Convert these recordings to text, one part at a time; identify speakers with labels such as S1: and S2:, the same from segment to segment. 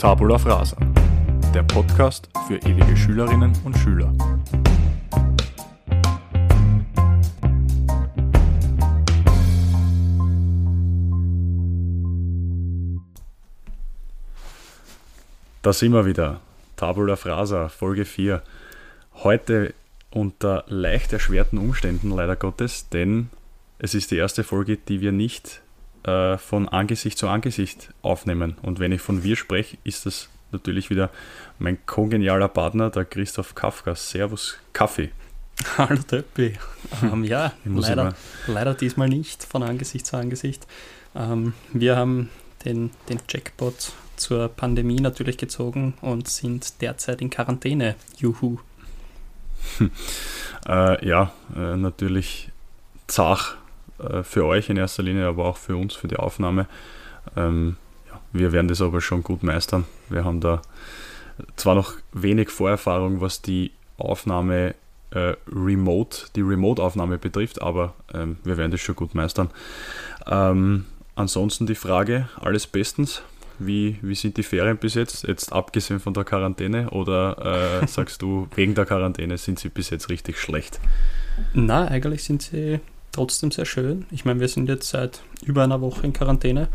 S1: Tabula Frasa, der Podcast für ewige Schülerinnen und Schüler. Da sind wir wieder. Tabula Frasa, Folge 4. Heute unter leicht erschwerten Umständen, leider Gottes, denn es ist die erste Folge, die wir nicht äh, von Angesicht zu Angesicht aufnehmen. Und wenn ich von wir spreche, ist das natürlich wieder mein kongenialer Partner, der Christoph Kafka. Servus, Kaffee.
S2: Hallo Töppi. Ähm, ja, leider, leider diesmal nicht von Angesicht zu Angesicht. Ähm, wir haben den, den Jackpot zur Pandemie natürlich gezogen und sind derzeit in Quarantäne. Juhu.
S1: äh, ja, äh, natürlich zach äh, für euch in erster Linie, aber auch für uns, für die Aufnahme. Ähm, ja, wir werden das aber schon gut meistern. Wir haben da zwar noch wenig Vorerfahrung, was die Aufnahme äh, remote, die Remote-Aufnahme betrifft, aber ähm, wir werden das schon gut meistern. Ähm, ansonsten die Frage, alles bestens? Wie, wie sind die Ferien bis jetzt? Jetzt abgesehen von der Quarantäne oder äh, sagst du, wegen der Quarantäne sind sie bis jetzt richtig schlecht?
S2: Na, eigentlich sind sie trotzdem sehr schön. Ich meine, wir sind jetzt seit über einer Woche in Quarantäne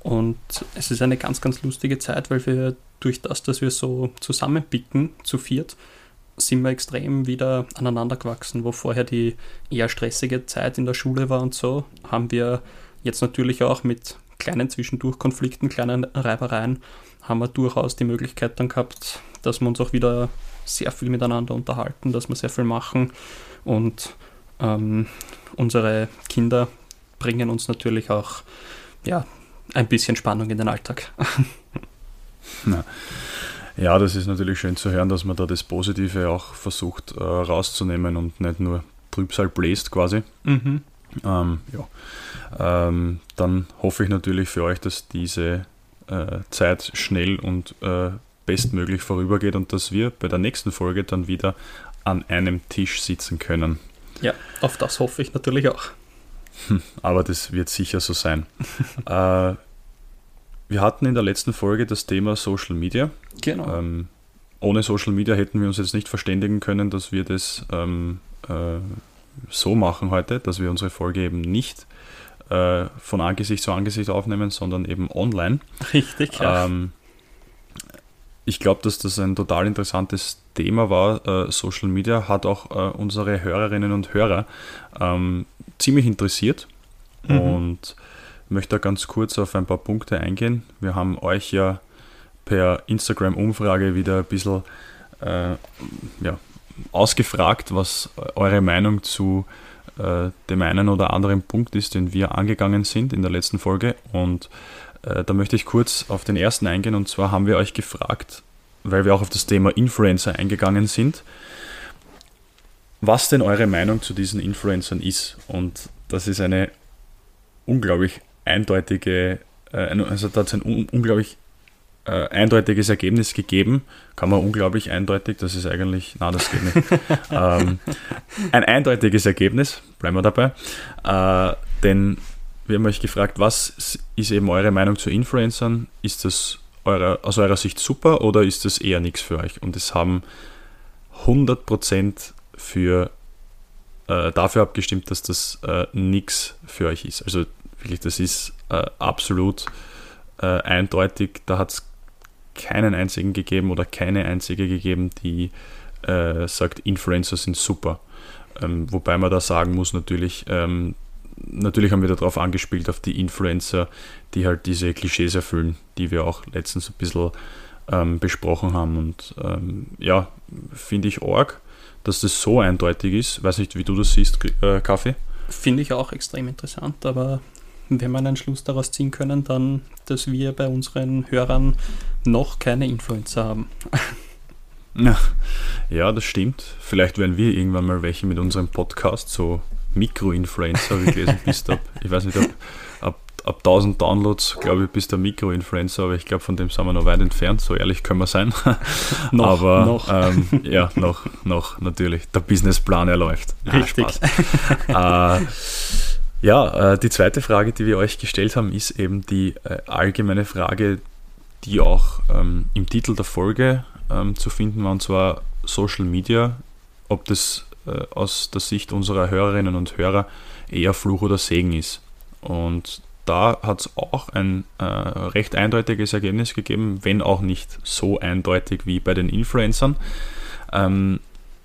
S2: und es ist eine ganz, ganz lustige Zeit, weil wir durch das, dass wir so zusammenpicken, zu viert, sind wir extrem wieder aneinander gewachsen, wo vorher die eher stressige Zeit in der Schule war und so, haben wir jetzt natürlich auch mit kleinen Zwischendurchkonflikten, kleinen Reibereien, haben wir durchaus die Möglichkeit dann gehabt, dass wir uns auch wieder sehr viel miteinander unterhalten, dass wir sehr viel machen und ähm, unsere Kinder bringen uns natürlich auch ja, ein bisschen Spannung in den Alltag.
S1: ja, das ist natürlich schön zu hören, dass man da das Positive auch versucht äh, rauszunehmen und nicht nur Trübsal bläst quasi. Mhm. Ähm, ja. Ähm, dann hoffe ich natürlich für euch, dass diese äh, Zeit schnell und äh, bestmöglich vorübergeht und dass wir bei der nächsten Folge dann wieder an einem Tisch sitzen können.
S2: Ja, auf das hoffe ich natürlich auch.
S1: Hm, aber das wird sicher so sein. äh, wir hatten in der letzten Folge das Thema Social Media.
S2: Genau. Ähm,
S1: ohne Social Media hätten wir uns jetzt nicht verständigen können, dass wir das ähm, äh, so machen heute, dass wir unsere Folge eben nicht äh, von Angesicht zu Angesicht aufnehmen, sondern eben online.
S2: Richtig, ja. Ähm,
S1: ich glaube, dass das ein total interessantes Thema war. Äh, Social Media hat auch äh, unsere Hörerinnen und Hörer ähm, ziemlich interessiert mhm. und möchte ganz kurz auf ein paar Punkte eingehen. Wir haben euch ja per Instagram-Umfrage wieder ein bisschen äh, ja, ausgefragt, was eure Meinung zu äh, dem einen oder anderen Punkt ist, den wir angegangen sind in der letzten Folge. Und äh, da möchte ich kurz auf den ersten eingehen. Und zwar haben wir euch gefragt, weil wir auch auf das Thema Influencer eingegangen sind, was denn eure Meinung zu diesen Influencern ist. Und das ist eine unglaublich eindeutige, äh, also da hat es ein unglaublich äh, eindeutiges Ergebnis gegeben. Kann man unglaublich eindeutig, das ist eigentlich, na, das geht nicht. ähm, ein eindeutiges Ergebnis, bleiben wir dabei. Äh, denn wir haben euch gefragt, was ist eben eure Meinung zu Influencern? Ist das eurer, aus eurer Sicht super oder ist das eher nichts für euch? Und es haben 100% für, äh, dafür abgestimmt, dass das äh, nichts für euch ist. Also wirklich, das ist äh, absolut äh, eindeutig. Da hat es keinen einzigen gegeben oder keine einzige gegeben, die äh, sagt, Influencer sind super. Ähm, wobei man da sagen muss, natürlich, ähm, natürlich haben wir darauf angespielt, auf die Influencer, die halt diese Klischees erfüllen, die wir auch letztens ein bisschen ähm, besprochen haben. Und ähm, ja, finde ich arg, dass das so eindeutig ist. Weiß nicht, wie du das siehst, äh, Kaffee.
S2: Finde ich auch extrem interessant, aber wenn wir einen Schluss daraus ziehen können, dann, dass wir bei unseren Hörern noch keine Influencer haben.
S1: Ja, das stimmt. Vielleicht werden wir irgendwann mal welche mit unserem Podcast, so Mikro-Influencer, wie gelesen bist. Ab, ich weiß nicht, ob ab, ab 1000 Downloads, glaube ich, bist du Mikro-Influencer, aber ich glaube, von dem sind wir noch weit entfernt, so ehrlich können wir sein. noch, aber noch. Ähm, ja, noch, noch, natürlich. Der Businessplan, er läuft.
S2: Richtig.
S1: äh, ja, äh, die zweite Frage, die wir euch gestellt haben, ist eben die äh, allgemeine Frage, die auch ähm, im Titel der Folge ähm, zu finden war, und zwar Social Media, ob das äh, aus der Sicht unserer Hörerinnen und Hörer eher Fluch oder Segen ist. Und da hat es auch ein äh, recht eindeutiges Ergebnis gegeben, wenn auch nicht so eindeutig wie bei den Influencern. Ähm,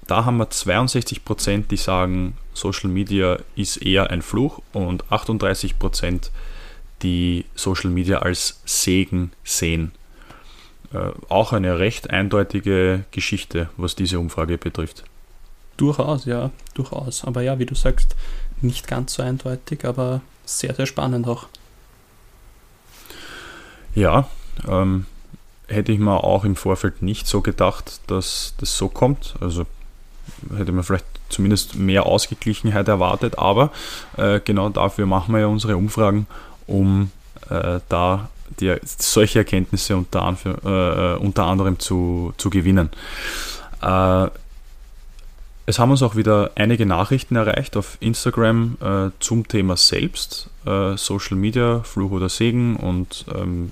S1: da haben wir 62%, die sagen, Social Media ist eher ein Fluch und 38%, die Social Media als Segen sehen. Äh, auch eine recht eindeutige Geschichte, was diese Umfrage betrifft.
S2: Durchaus, ja, durchaus. Aber ja, wie du sagst, nicht ganz so eindeutig, aber sehr, sehr spannend auch.
S1: Ja, ähm, hätte ich mir auch im Vorfeld nicht so gedacht, dass das so kommt. Also hätte man vielleicht zumindest mehr Ausgeglichenheit erwartet, aber äh, genau dafür machen wir ja unsere Umfragen, um äh, da die, solche Erkenntnisse unter, äh, unter anderem zu, zu gewinnen. Es haben uns auch wieder einige Nachrichten erreicht auf Instagram äh, zum Thema selbst, äh, Social Media, Fluch oder Segen und ähm,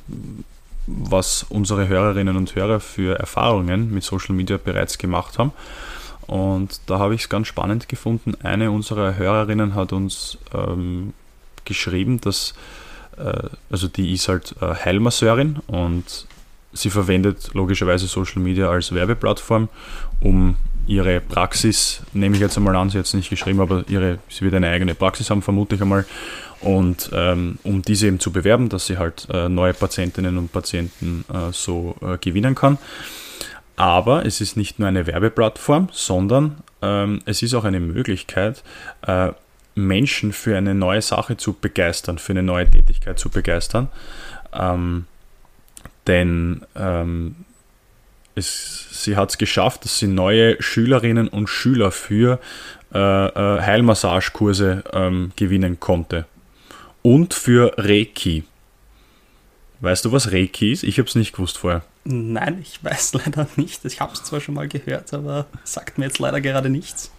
S1: was unsere Hörerinnen und Hörer für Erfahrungen mit Social Media bereits gemacht haben. Und da habe ich es ganz spannend gefunden. Eine unserer Hörerinnen hat uns ähm, geschrieben, dass, äh, also die ist halt äh, Heilmasseurin und sie verwendet logischerweise Social Media als Werbeplattform, um ihre Praxis, nehme ich jetzt einmal an, sie hat es nicht geschrieben, aber ihre, sie wird eine eigene Praxis haben, vermute ich einmal, und ähm, um diese eben zu bewerben, dass sie halt äh, neue Patientinnen und Patienten äh, so äh, gewinnen kann. Aber es ist nicht nur eine Werbeplattform, sondern ähm, es ist auch eine Möglichkeit, äh, Menschen für eine neue Sache zu begeistern, für eine neue Tätigkeit zu begeistern. Ähm, denn ähm, es, sie hat es geschafft, dass sie neue Schülerinnen und Schüler für äh, äh, Heilmassagekurse ähm, gewinnen konnte. Und für Reiki. Weißt du, was Reiki ist? Ich habe es nicht gewusst vorher.
S2: Nein, ich weiß leider nicht. Ich habe es zwar schon mal gehört, aber sagt mir jetzt leider gerade nichts.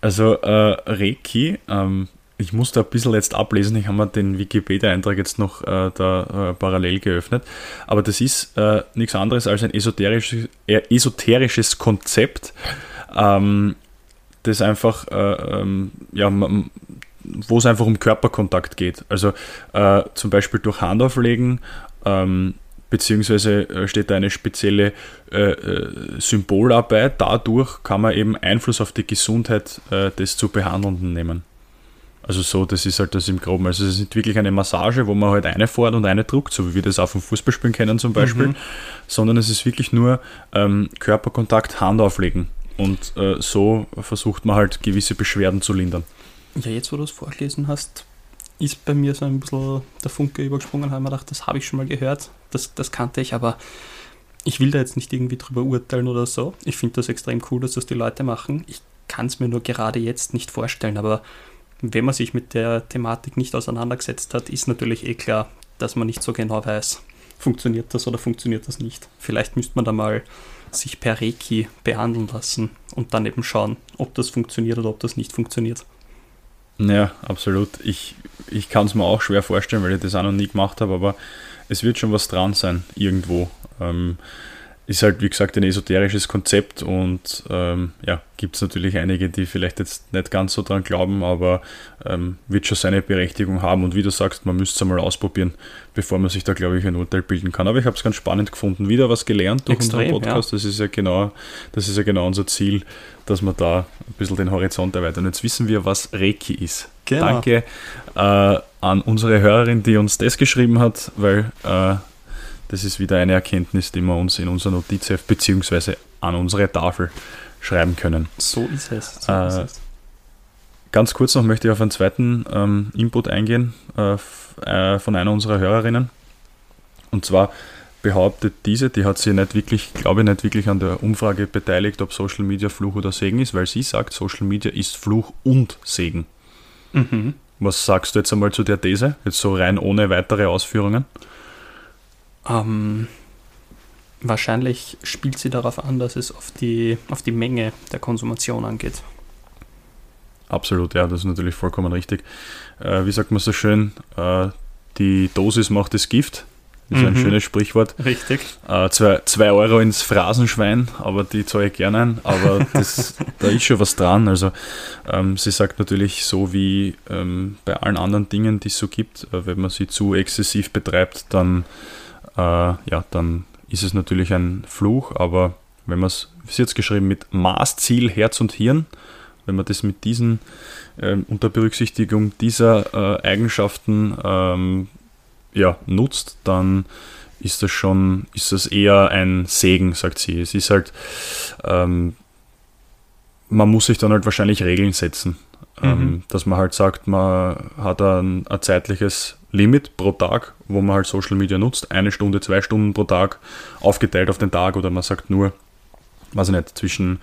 S1: Also äh, Reiki ähm, ich muss da ein bisschen jetzt ablesen, ich habe mir den Wikipedia-Eintrag jetzt noch äh, da äh, parallel geöffnet, aber das ist äh, nichts anderes als ein esoterisches, esoterisches Konzept, ähm, das einfach, äh, ähm, ja, wo es einfach um Körperkontakt geht. Also äh, zum Beispiel durch Handauflegen, ähm, beziehungsweise äh, steht da eine spezielle Symbolarbeit, dadurch kann man eben Einfluss auf die Gesundheit des zu Behandelnden nehmen. Also so, das ist halt das im Groben. Also es ist nicht wirklich eine Massage, wo man halt eine fährt und eine druckt, so wie wir das auch vom Fußballspielen kennen zum Beispiel, mhm. sondern es ist wirklich nur ähm, Körperkontakt, Hand auflegen. Und äh, so versucht man halt gewisse Beschwerden zu lindern.
S2: Ja, jetzt wo du es vorgelesen hast, ist bei mir so ein bisschen der Funke übergesprungen, habe ich mir gedacht, das habe ich schon mal gehört, das, das kannte ich, aber ich will da jetzt nicht irgendwie drüber urteilen oder so. Ich finde das extrem cool, dass das die Leute machen. Ich kann es mir nur gerade jetzt nicht vorstellen, aber wenn man sich mit der Thematik nicht auseinandergesetzt hat, ist natürlich eh klar, dass man nicht so genau weiß, funktioniert das oder funktioniert das nicht. Vielleicht müsste man da mal sich per Reiki behandeln lassen und dann eben schauen, ob das funktioniert oder ob das nicht funktioniert.
S1: Ja, absolut. Ich, ich kann es mir auch schwer vorstellen, weil ich das auch noch nie gemacht habe, aber es wird schon was dran sein, irgendwo. Ähm, ist halt, wie gesagt, ein esoterisches Konzept und ähm, ja, gibt es natürlich einige, die vielleicht jetzt nicht ganz so dran glauben, aber ähm, wird schon seine Berechtigung haben. Und wie du sagst, man müsste es einmal ausprobieren, bevor man sich da, glaube ich, ein Urteil bilden kann. Aber ich habe es ganz spannend gefunden. Wieder was gelernt durch Extrem, unseren Podcast. Ja. Das ist ja genau, das ist ja genau unser Ziel, dass wir da ein bisschen den Horizont erweitern. Jetzt wissen wir, was Reiki ist. Genau. Danke äh, an unsere Hörerin, die uns das geschrieben hat, weil äh, das ist wieder eine Erkenntnis, die wir uns in unser Notizheft bzw. an unsere Tafel schreiben können.
S2: So ist es. So äh, ist es.
S1: Ganz kurz noch möchte ich auf einen zweiten ähm, Input eingehen äh, äh, von einer unserer Hörerinnen. Und zwar behauptet diese, die hat sich nicht wirklich, glaube ich, nicht wirklich an der Umfrage beteiligt, ob Social Media Fluch oder Segen ist, weil sie sagt, Social Media ist Fluch und Segen. Mhm. Was sagst du jetzt einmal zu der These? Jetzt so rein ohne weitere Ausführungen?
S2: Ähm, wahrscheinlich spielt sie darauf an, dass es auf die, auf die Menge der Konsumation angeht.
S1: Absolut, ja, das ist natürlich vollkommen richtig. Äh, wie sagt man so schön, äh, die Dosis macht das Gift. Das ist ein mhm. schönes Sprichwort.
S2: Richtig.
S1: Äh, zwei, zwei Euro ins Phrasenschwein, aber die zahle ich gerne ein. Aber das, da ist schon was dran. Also ähm, sie sagt natürlich so wie ähm, bei allen anderen Dingen, die es so gibt, äh, wenn man sie zu exzessiv betreibt, dann, äh, ja, dann ist es natürlich ein Fluch. Aber wenn man es, wie sie jetzt geschrieben, mit Maß, Ziel, Herz und Hirn, wenn man das mit diesen, ähm, unter Berücksichtigung dieser äh, Eigenschaften ähm, ja, nutzt, dann ist das schon, ist das eher ein Segen, sagt sie. Es ist halt, ähm, man muss sich dann halt wahrscheinlich Regeln setzen. Ähm, mhm. dass man halt sagt, man hat ein, ein, zeitliches Limit pro Tag, wo man halt Social Media nutzt, eine Stunde, zwei Stunden pro Tag, aufgeteilt auf den Tag oder man sagt nur, weiß ich nicht, zwischen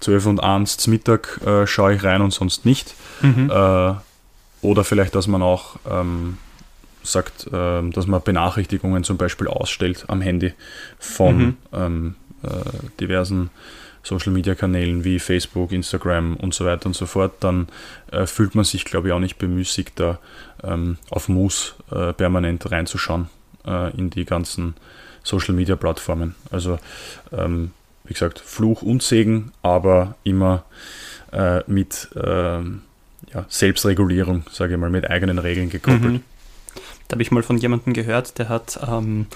S1: 12 und 1 zum Mittag äh, schaue ich rein und sonst nicht. Mhm. Äh, oder vielleicht, dass man auch ähm, sagt, äh, dass man Benachrichtigungen zum Beispiel ausstellt am Handy von mhm. ähm, äh, diversen Social Media Kanälen wie Facebook, Instagram und so weiter und so fort, dann äh, fühlt man sich, glaube ich, auch nicht bemüßigt, da ähm, auf Moos äh, permanent reinzuschauen äh, in die ganzen Social Media Plattformen. Also, ähm, wie gesagt, Fluch und Segen, aber immer äh, mit ähm, ja, Selbstregulierung, sage ich mal, mit eigenen Regeln gekoppelt. Mhm.
S2: Da habe ich mal von jemandem gehört, der hat ähm,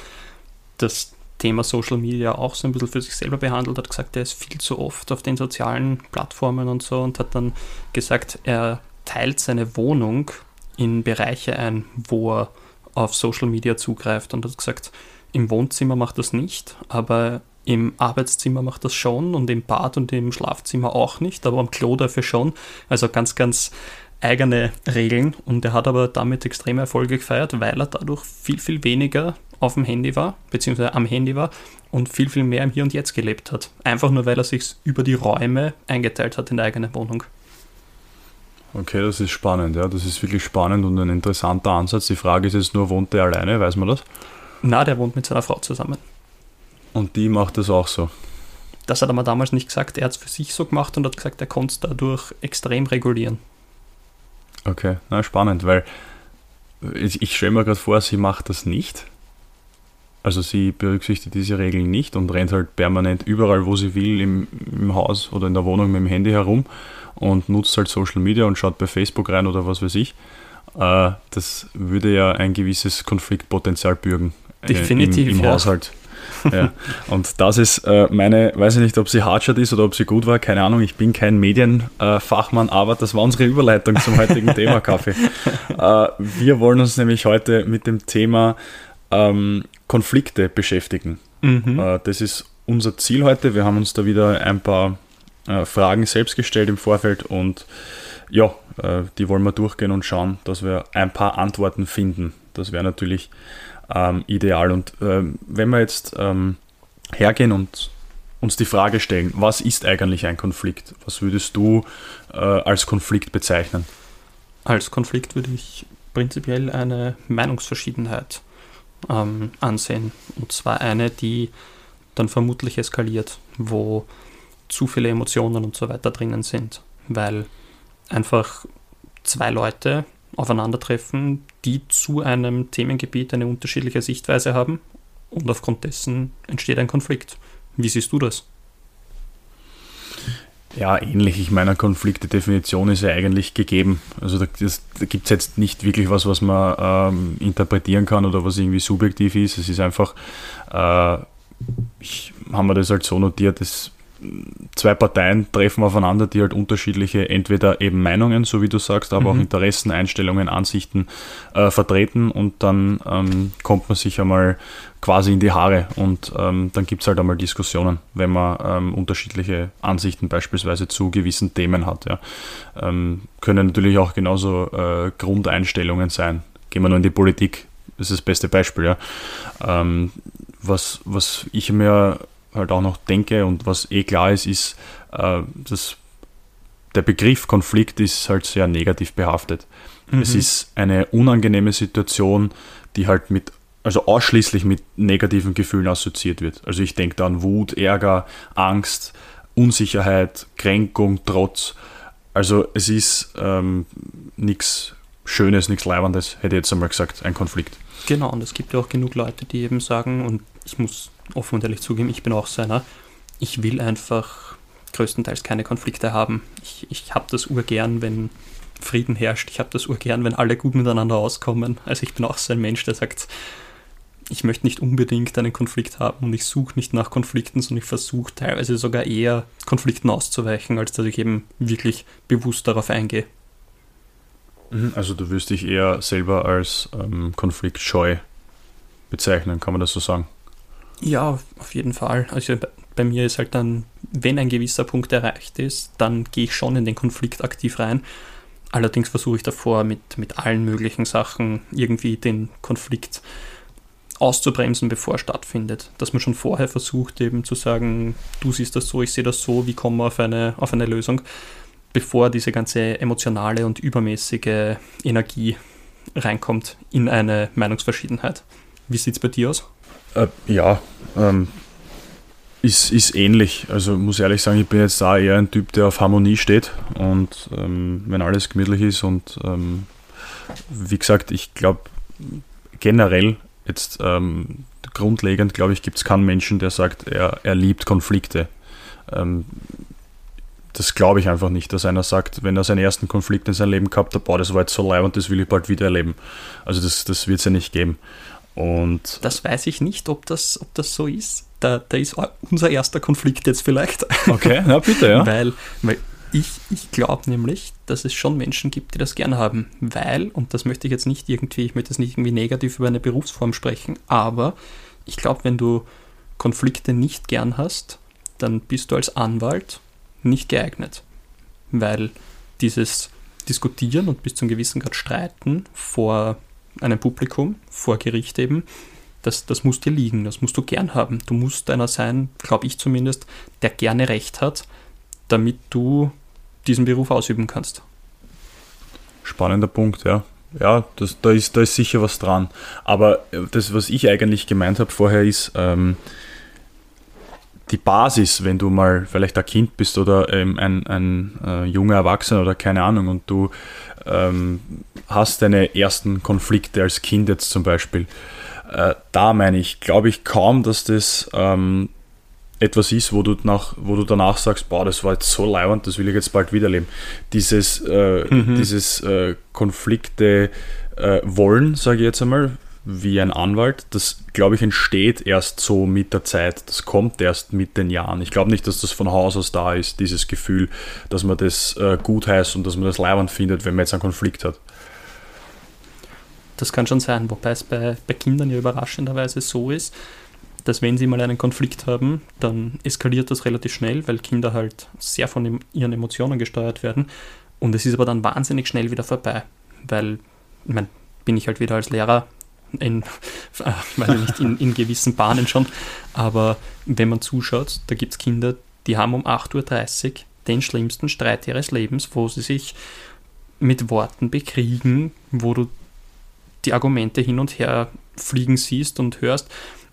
S2: das Thema Social Media auch so ein bisschen für sich selber behandelt, hat gesagt, er ist viel zu oft auf den sozialen Plattformen und so und hat dann gesagt, er teilt seine Wohnung in Bereiche ein, wo er auf Social Media zugreift und hat gesagt, im Wohnzimmer macht das nicht, aber im Arbeitszimmer macht das schon und im Bad und im Schlafzimmer auch nicht, aber am Klo dafür schon. Also ganz, ganz eigene Regeln und er hat aber damit extreme Erfolge gefeiert, weil er dadurch viel, viel weniger auf dem Handy war, beziehungsweise am Handy war und viel, viel mehr im Hier und Jetzt gelebt hat. Einfach nur, weil er sich über die Räume eingeteilt hat in der eigenen Wohnung.
S1: Okay, das ist spannend, ja. Das ist wirklich spannend und ein interessanter Ansatz. Die Frage ist jetzt nur, wohnt er alleine, weiß man das?
S2: Na, der wohnt mit seiner Frau zusammen.
S1: Und die macht das auch so?
S2: Das hat er mir damals nicht gesagt. Er hat es für sich so gemacht und hat gesagt, er konnte es dadurch extrem regulieren.
S1: Okay, na spannend, weil ich, ich stelle mir gerade vor, sie macht das nicht. Also sie berücksichtigt diese Regeln nicht und rennt halt permanent überall, wo sie will, im, im Haus oder in der Wohnung mit dem Handy herum und nutzt halt Social Media und schaut bei Facebook rein oder was weiß ich. Äh, das würde ja ein gewisses Konfliktpotenzial bürgen.
S2: Definitiv.
S1: Äh, Im, im ja. Haushalt ja. Und das ist äh, meine, weiß ich nicht, ob sie Hardshot ist oder ob sie gut war, keine Ahnung, ich bin kein Medienfachmann, äh, aber das war unsere Überleitung zum heutigen Thema Kaffee. Äh, wir wollen uns nämlich heute mit dem Thema ähm, Konflikte beschäftigen. Mhm. Äh, das ist unser Ziel heute. Wir haben uns da wieder ein paar äh, Fragen selbst gestellt im Vorfeld und ja, äh, die wollen wir durchgehen und schauen, dass wir ein paar Antworten finden. Das wäre natürlich ähm, ideal. Und ähm, wenn wir jetzt ähm, hergehen und uns die Frage stellen, was ist eigentlich ein Konflikt? Was würdest du äh, als Konflikt bezeichnen?
S2: Als Konflikt würde ich prinzipiell eine Meinungsverschiedenheit ähm, ansehen. Und zwar eine, die dann vermutlich eskaliert, wo zu viele Emotionen und so weiter drinnen sind, weil einfach zwei Leute aufeinandertreffen, die zu einem Themengebiet eine unterschiedliche Sichtweise haben und aufgrund dessen entsteht ein Konflikt. Wie siehst du das?
S1: Ja, ähnlich. Ich meine, Konfliktedefinition ist ja eigentlich gegeben. Also da, da gibt es jetzt nicht wirklich was, was man ähm, interpretieren kann oder was irgendwie subjektiv ist. Es ist einfach, äh, ich habe mir das halt so notiert, dass zwei Parteien treffen aufeinander, die halt unterschiedliche, entweder eben Meinungen, so wie du sagst, aber mhm. auch Interessen, Einstellungen, Ansichten äh, vertreten und dann ähm, kommt man sich einmal quasi in die Haare und ähm, dann gibt es halt einmal Diskussionen, wenn man ähm, unterschiedliche Ansichten beispielsweise zu gewissen Themen hat. Ja. Ähm, können natürlich auch genauso äh, Grundeinstellungen sein. Gehen wir nur in die Politik, das ist das beste Beispiel. Ja. Ähm, was, was ich mir halt auch noch denke und was eh klar ist, ist, äh, dass der Begriff Konflikt ist halt sehr negativ behaftet. Mhm. Es ist eine unangenehme Situation, die halt mit, also ausschließlich mit negativen Gefühlen assoziiert wird. Also ich denke da an Wut, Ärger, Angst, Unsicherheit, Kränkung, Trotz. Also es ist ähm, nichts Schönes, nichts Leibendes, hätte ich jetzt einmal gesagt, ein Konflikt.
S2: Genau, und es gibt ja auch genug Leute, die eben sagen, und ich muss offen und ehrlich zugeben, ich bin auch so einer, ich will einfach größtenteils keine Konflikte haben. Ich, ich habe das urgern, wenn Frieden herrscht. Ich habe das urgern, wenn alle gut miteinander auskommen. Also ich bin auch so ein Mensch, der sagt, ich möchte nicht unbedingt einen Konflikt haben und ich suche nicht nach Konflikten, sondern ich versuche teilweise sogar eher Konflikten auszuweichen, als dass ich eben wirklich bewusst darauf eingehe.
S1: Mhm, also du wirst dich eher selber als ähm, konfliktscheu bezeichnen, kann man das so sagen?
S2: Ja, auf jeden Fall. Also bei mir ist halt dann, wenn ein gewisser Punkt erreicht ist, dann gehe ich schon in den Konflikt aktiv rein. Allerdings versuche ich davor mit, mit allen möglichen Sachen irgendwie den Konflikt auszubremsen, bevor er stattfindet. Dass man schon vorher versucht, eben zu sagen, du siehst das so, ich sehe das so, wie kommen wir auf eine, auf eine Lösung, bevor diese ganze emotionale und übermäßige Energie reinkommt in eine Meinungsverschiedenheit. Wie sieht es bei dir aus?
S1: Äh, ja, ähm, ist, ist ähnlich. Also muss ehrlich sagen, ich bin jetzt da eher ein Typ, der auf Harmonie steht und ähm, wenn alles gemütlich ist und ähm, wie gesagt, ich glaube generell jetzt ähm, grundlegend, glaube ich, gibt es keinen Menschen, der sagt, er, er liebt Konflikte. Ähm, das glaube ich einfach nicht, dass einer sagt, wenn er seinen ersten Konflikt in seinem Leben gehabt hat, boah, das war jetzt so leid und das will ich bald wieder erleben. Also das, das wird es ja nicht geben. Und
S2: das weiß ich nicht, ob das, ob das so ist. Da, da ist unser erster Konflikt jetzt vielleicht.
S1: Okay, na bitte, ja.
S2: weil, weil ich, ich glaube nämlich, dass es schon Menschen gibt, die das gern haben. Weil, und das möchte ich jetzt nicht irgendwie, ich möchte jetzt nicht irgendwie negativ über eine Berufsform sprechen, aber ich glaube, wenn du Konflikte nicht gern hast, dann bist du als Anwalt nicht geeignet. Weil dieses Diskutieren und bis zu einem gewissen Grad Streiten vor einem Publikum, vor Gericht eben, das, das muss dir liegen, das musst du gern haben. Du musst einer sein, glaube ich zumindest, der gerne Recht hat, damit du diesen Beruf ausüben kannst.
S1: Spannender Punkt, ja. Ja, das, da, ist, da ist sicher was dran. Aber das, was ich eigentlich gemeint habe vorher, ist ähm, die Basis, wenn du mal vielleicht ein Kind bist oder ähm, ein, ein äh, junger Erwachsener oder keine Ahnung und du ähm, hast deine ersten Konflikte als Kind jetzt zum Beispiel. Äh, da meine ich, glaube ich kaum, dass das ähm, etwas ist, wo du, nach, wo du danach sagst, boah, das war jetzt so leibend, das will ich jetzt bald wiederleben. Dieses, äh, mhm. dieses äh, Konflikte äh, wollen, sage ich jetzt einmal, wie ein Anwalt, das glaube ich entsteht erst so mit der Zeit, das kommt erst mit den Jahren. Ich glaube nicht, dass das von Haus aus da ist, dieses Gefühl, dass man das äh, gut heißt und dass man das leibend findet, wenn man jetzt einen Konflikt hat.
S2: Das kann schon sein, wobei es bei, bei Kindern ja überraschenderweise so ist, dass wenn sie mal einen Konflikt haben, dann eskaliert das relativ schnell, weil Kinder halt sehr von ihren Emotionen gesteuert werden. Und es ist aber dann wahnsinnig schnell wieder vorbei, weil, ich meine, bin ich halt wieder als Lehrer in, äh, nicht, in, in gewissen Bahnen schon, aber wenn man zuschaut, da gibt es Kinder, die haben um 8.30 Uhr den schlimmsten Streit ihres Lebens, wo sie sich mit Worten bekriegen, wo du die Argumente hin und her fliegen siehst und hörst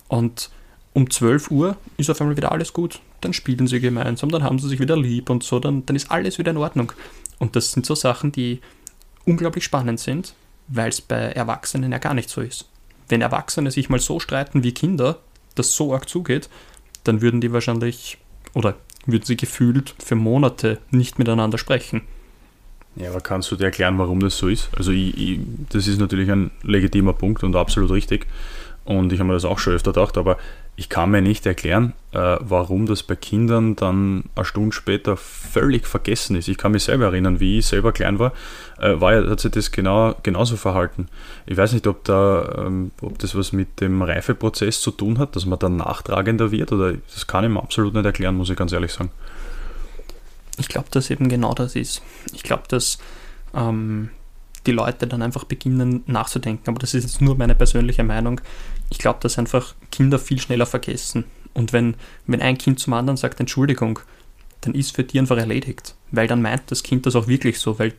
S2: und um 12 Uhr ist auf einmal wieder alles gut. Dann spielen sie gemeinsam, dann haben sie sich wieder lieb und so, dann, dann ist alles wieder in Ordnung. Und das sind so Sachen, die unglaublich spannend sind, weil es bei Erwachsenen ja gar nicht so ist. Wenn Erwachsene sich mal so streiten wie Kinder, das so arg zugeht, dann würden die wahrscheinlich oder würden sie gefühlt für Monate nicht miteinander sprechen.
S1: Ja, aber kannst du dir erklären, warum das so ist? Also ich, ich, das ist natürlich ein legitimer Punkt und absolut richtig. Und ich habe mir das auch schon öfter gedacht, aber ich kann mir nicht erklären, äh, warum das bei Kindern dann eine Stunde später völlig vergessen ist. Ich kann mich selber erinnern, wie ich selber klein war, äh, war hat sich das genau, genauso verhalten. Ich weiß nicht, ob, da, ähm, ob das was mit dem Reifeprozess zu tun hat, dass man dann nachtragender wird, oder das kann ich mir absolut nicht erklären, muss ich ganz ehrlich sagen.
S2: Ich glaube, dass eben genau das ist. Ich glaube, dass ähm, die Leute dann einfach beginnen nachzudenken. Aber das ist jetzt nur meine persönliche Meinung. Ich glaube, dass einfach Kinder viel schneller vergessen. Und wenn, wenn ein Kind zum anderen sagt Entschuldigung, dann ist für die einfach erledigt. Weil dann meint das Kind das auch wirklich so, weil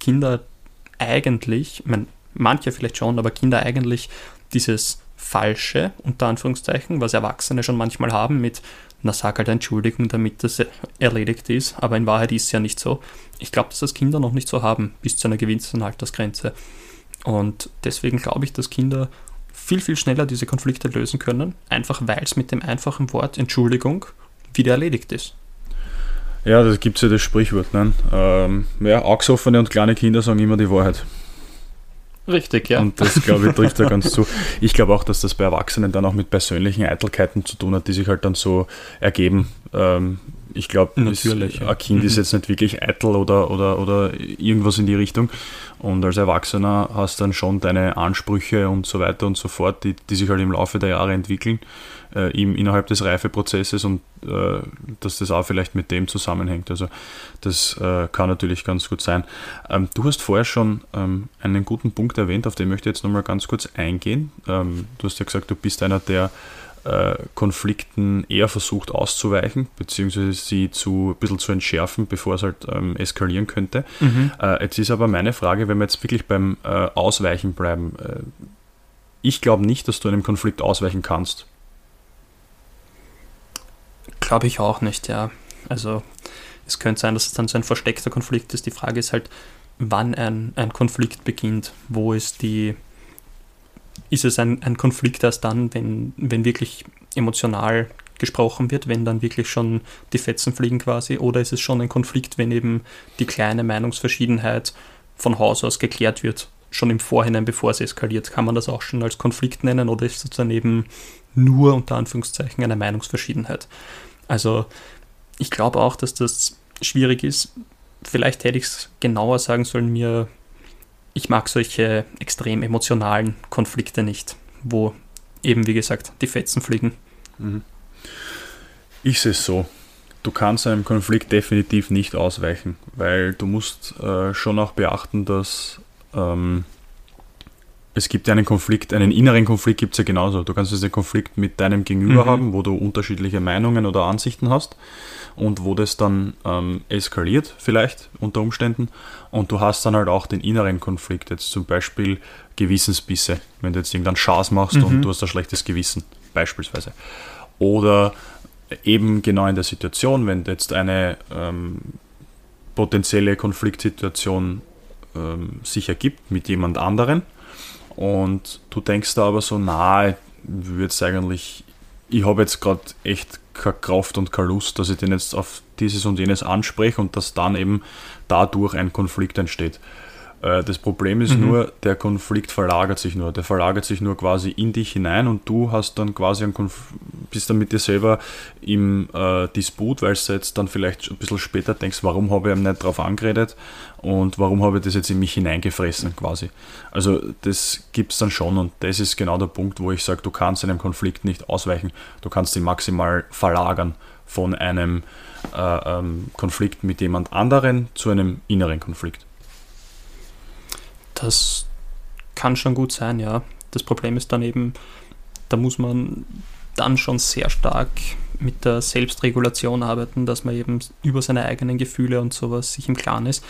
S2: Kinder eigentlich, ich meine, manche vielleicht schon, aber Kinder eigentlich dieses Falsche, unter Anführungszeichen, was Erwachsene schon manchmal haben mit, na sag halt Entschuldigung, damit das erledigt ist, aber in Wahrheit ist es ja nicht so. Ich glaube, dass das Kinder noch nicht so haben, bis zu einer gewissen Altersgrenze. Und deswegen glaube ich, dass Kinder viel, viel schneller diese Konflikte lösen können, einfach weil es mit dem einfachen Wort Entschuldigung wieder erledigt ist.
S1: Ja, das gibt es ja das Sprichwort. Ne? Ähm, ja, Augesoffene und kleine Kinder sagen immer die Wahrheit.
S2: Richtig, ja.
S1: Und das, glaube ich, trifft da ganz zu. Ich glaube auch, dass das bei Erwachsenen dann auch mit persönlichen Eitelkeiten zu tun hat, die sich halt dann so ergeben. Ähm, ich glaube, ein Kind mhm. ist jetzt nicht wirklich eitel oder, oder, oder irgendwas in die Richtung. Und als Erwachsener hast du dann schon deine Ansprüche und so weiter und so fort, die, die sich halt im Laufe der Jahre entwickeln, äh, im, innerhalb des Reifeprozesses und äh, dass das auch vielleicht mit dem zusammenhängt. Also das äh, kann natürlich ganz gut sein. Ähm, du hast vorher schon ähm, einen guten Punkt erwähnt, auf den möchte ich jetzt nochmal ganz kurz eingehen. Ähm, du hast ja gesagt, du bist einer, der äh, Konflikten eher versucht auszuweichen, beziehungsweise sie zu, ein bisschen zu entschärfen, bevor es halt ähm, eskalieren könnte. Mhm. Äh, jetzt ist aber meine Frage, wenn wir jetzt wirklich beim äh, Ausweichen bleiben, äh, ich glaube nicht, dass du einem Konflikt ausweichen kannst.
S2: Glaube ich auch nicht, ja. Also es könnte sein, dass es dann so ein versteckter Konflikt ist. Die Frage ist halt, wann ein, ein Konflikt beginnt, wo ist die ist es ein, ein Konflikt erst dann, wenn, wenn wirklich emotional gesprochen wird, wenn dann wirklich schon die Fetzen fliegen quasi, oder ist es schon ein Konflikt, wenn eben die kleine Meinungsverschiedenheit von Haus aus geklärt wird, schon im Vorhinein, bevor es eskaliert. Kann man das auch schon als Konflikt nennen oder ist es dann eben nur unter Anführungszeichen eine Meinungsverschiedenheit? Also ich glaube auch, dass das schwierig ist. Vielleicht hätte ich es genauer sagen sollen, mir ich mag solche extrem emotionalen Konflikte nicht, wo eben, wie gesagt, die Fetzen fliegen. Mhm.
S1: Ich sehe es so. Du kannst einem Konflikt definitiv nicht ausweichen, weil du musst äh, schon auch beachten, dass ähm, es gibt ja einen Konflikt, einen inneren Konflikt gibt es ja genauso. Du kannst einen Konflikt mit deinem Gegenüber mhm. haben, wo du unterschiedliche Meinungen oder Ansichten hast und wo das dann ähm, eskaliert, vielleicht unter Umständen. Und du hast dann halt auch den inneren Konflikt, jetzt zum Beispiel Gewissensbisse, wenn du jetzt irgendeinen Schaß machst mhm. und du hast ein schlechtes Gewissen, beispielsweise. Oder eben genau in der Situation, wenn jetzt eine ähm, potenzielle Konfliktsituation ähm, sich ergibt mit jemand anderen und du denkst da aber so, na, es eigentlich, ich habe jetzt gerade echt keine Kraft und keine Lust, dass ich den jetzt auf dieses und jenes anspreche und dass dann eben dadurch ein Konflikt entsteht. Äh, das Problem ist mhm. nur, der Konflikt verlagert sich nur. Der verlagert sich nur quasi in dich hinein und du hast dann quasi bist dann mit dir selber im äh, Disput, weil du jetzt dann vielleicht ein bisschen später denkst, warum habe ich ihm nicht drauf angeredet und warum habe ich das jetzt in mich hineingefressen quasi. Also das gibt es dann schon und das ist genau der Punkt, wo ich sage, du kannst einem Konflikt nicht ausweichen, du kannst ihn maximal verlagern von einem äh, ähm, Konflikt mit jemand anderen zu einem inneren Konflikt.
S2: Das kann schon gut sein, ja. Das Problem ist dann eben, da muss man dann schon sehr stark mit der Selbstregulation arbeiten, dass man eben über seine eigenen Gefühle und sowas sich im Klaren ist,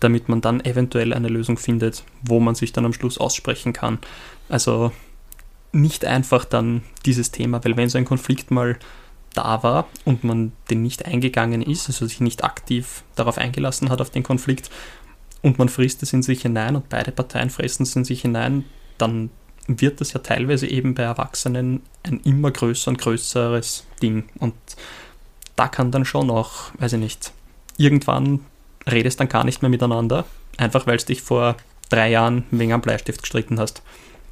S2: damit man dann eventuell eine Lösung findet, wo man sich dann am Schluss aussprechen kann. Also nicht einfach dann dieses Thema, weil wenn so ein Konflikt mal da war und man den nicht eingegangen ist, also sich nicht aktiv darauf eingelassen hat auf den Konflikt und man frisst es in sich hinein und beide Parteien fressen es in sich hinein, dann wird das ja teilweise eben bei Erwachsenen ein immer größer und größeres Ding. Und da kann dann schon auch, weiß ich nicht, irgendwann redest dann gar nicht mehr miteinander, einfach weil es dich vor drei Jahren wegen am Bleistift gestritten hast.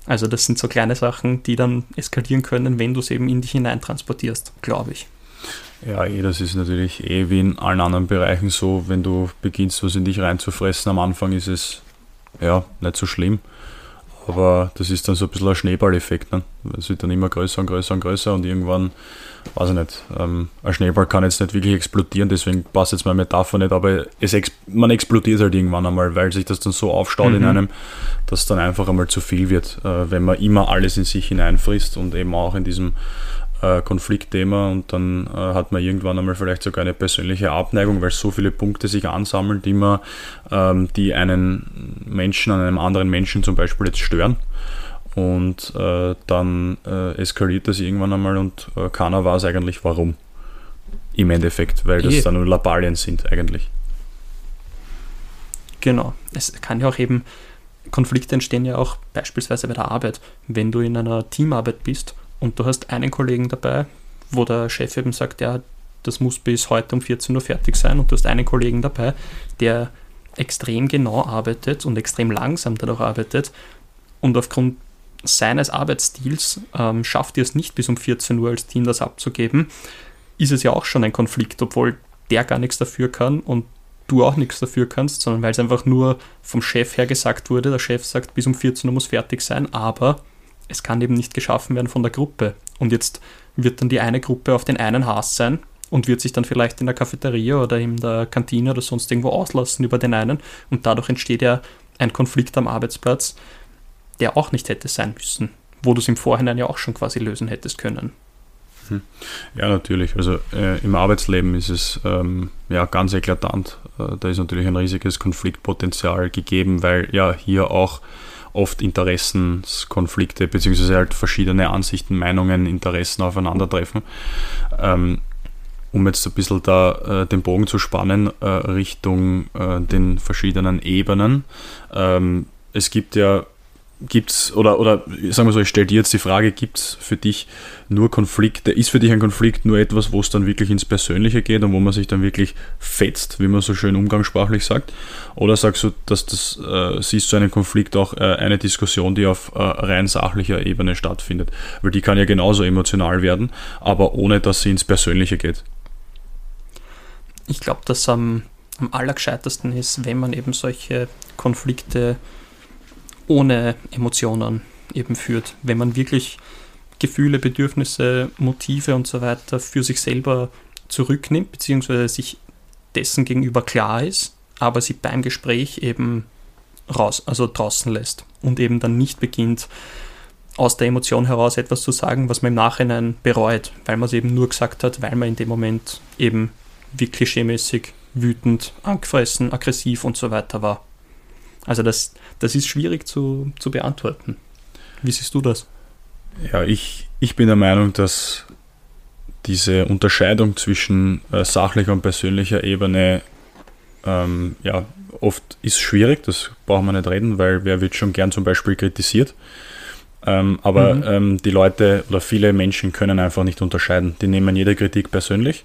S2: Also das sind so kleine Sachen, die dann eskalieren können, wenn du es eben in dich hinein transportierst, glaube ich.
S1: Ja, eh, das ist natürlich eh wie in allen anderen Bereichen so, wenn du beginnst, was in dich reinzufressen, am Anfang ist es ja nicht so schlimm. Aber das ist dann so ein bisschen ein Schneeballeffekt. Ne? Es wird dann immer größer und größer und größer und irgendwann, weiß ich nicht, ähm, ein Schneeball kann jetzt nicht wirklich explodieren, deswegen passt jetzt meine Metapher nicht, aber es ex man explodiert halt irgendwann einmal, weil sich das dann so aufstaut mhm. in einem, dass dann einfach einmal zu viel wird, äh, wenn man immer alles in sich hineinfrisst und eben auch in diesem äh, Konfliktthema und dann äh, hat man irgendwann einmal vielleicht sogar eine persönliche Abneigung, weil so viele Punkte sich ansammeln, die man, ähm, die einen Menschen an einem anderen Menschen zum Beispiel jetzt stören. Und äh, dann äh, eskaliert das irgendwann einmal und äh, keiner weiß eigentlich warum. Im Endeffekt, weil das dann nur Labalien sind eigentlich.
S2: Genau. Es kann ja auch eben Konflikte entstehen ja auch beispielsweise bei der Arbeit. Wenn du in einer Teamarbeit bist und du hast einen Kollegen dabei, wo der Chef eben sagt, ja, das muss bis heute um 14 Uhr fertig sein. Und du hast einen Kollegen dabei, der extrem genau arbeitet und extrem langsam dadurch arbeitet. Und aufgrund seines Arbeitsstils ähm, schafft ihr es nicht bis um 14 Uhr als Team das abzugeben, ist es ja auch schon ein Konflikt, obwohl der gar nichts dafür kann und du auch nichts dafür kannst, sondern weil es einfach nur vom Chef her gesagt wurde, der Chef sagt, bis um 14 Uhr muss fertig sein, aber es kann eben nicht geschaffen werden von der Gruppe. Und jetzt wird dann die eine Gruppe auf den einen Hass sein und wird sich dann vielleicht in der Cafeteria oder in der Kantine oder sonst irgendwo auslassen über den einen und dadurch entsteht ja ein Konflikt am Arbeitsplatz, der auch nicht hätte sein müssen, wo du es im Vorhinein ja auch schon quasi lösen hättest können.
S1: Hm. Ja, natürlich. Also äh, im Arbeitsleben ist es ähm, ja ganz eklatant. Äh, da ist natürlich ein riesiges Konfliktpotenzial gegeben, weil ja hier auch oft Interessenskonflikte beziehungsweise halt verschiedene Ansichten, Meinungen, Interessen aufeinandertreffen. Ähm, um jetzt ein bisschen da äh, den Bogen zu spannen äh, Richtung äh, den verschiedenen Ebenen. Ähm, es gibt ja gibt's oder oder sagen wir so, ich stelle dir jetzt die Frage, gibt es für dich nur Konflikte, ist für dich ein Konflikt nur etwas, wo es dann wirklich ins Persönliche geht und wo man sich dann wirklich fetzt, wie man so schön umgangssprachlich sagt? Oder sagst du, dass das äh, siehst du einen Konflikt auch äh, eine Diskussion, die auf äh, rein sachlicher Ebene stattfindet? Weil die kann ja genauso emotional werden, aber ohne dass sie ins Persönliche geht.
S2: Ich glaube, dass am, am allergescheitesten ist, wenn man eben solche Konflikte ohne Emotionen eben führt. Wenn man wirklich Gefühle, Bedürfnisse, Motive und so weiter für sich selber zurücknimmt, beziehungsweise sich dessen gegenüber klar ist, aber sie beim Gespräch eben raus, also draußen lässt und eben dann nicht beginnt, aus der Emotion heraus etwas zu sagen, was man im Nachhinein bereut, weil man es eben nur gesagt hat, weil man in dem Moment eben wie klischeemäßig wütend, angefressen, aggressiv und so weiter war. Also das, das ist schwierig zu, zu beantworten. Wie siehst du das?
S1: Ja, ich, ich bin der Meinung, dass diese Unterscheidung zwischen äh, sachlicher und persönlicher Ebene ähm, ja, oft ist schwierig, das brauchen wir nicht reden, weil wer wird schon gern zum Beispiel kritisiert. Ähm, aber mhm. ähm, die Leute oder viele Menschen können einfach nicht unterscheiden. Die nehmen jede Kritik persönlich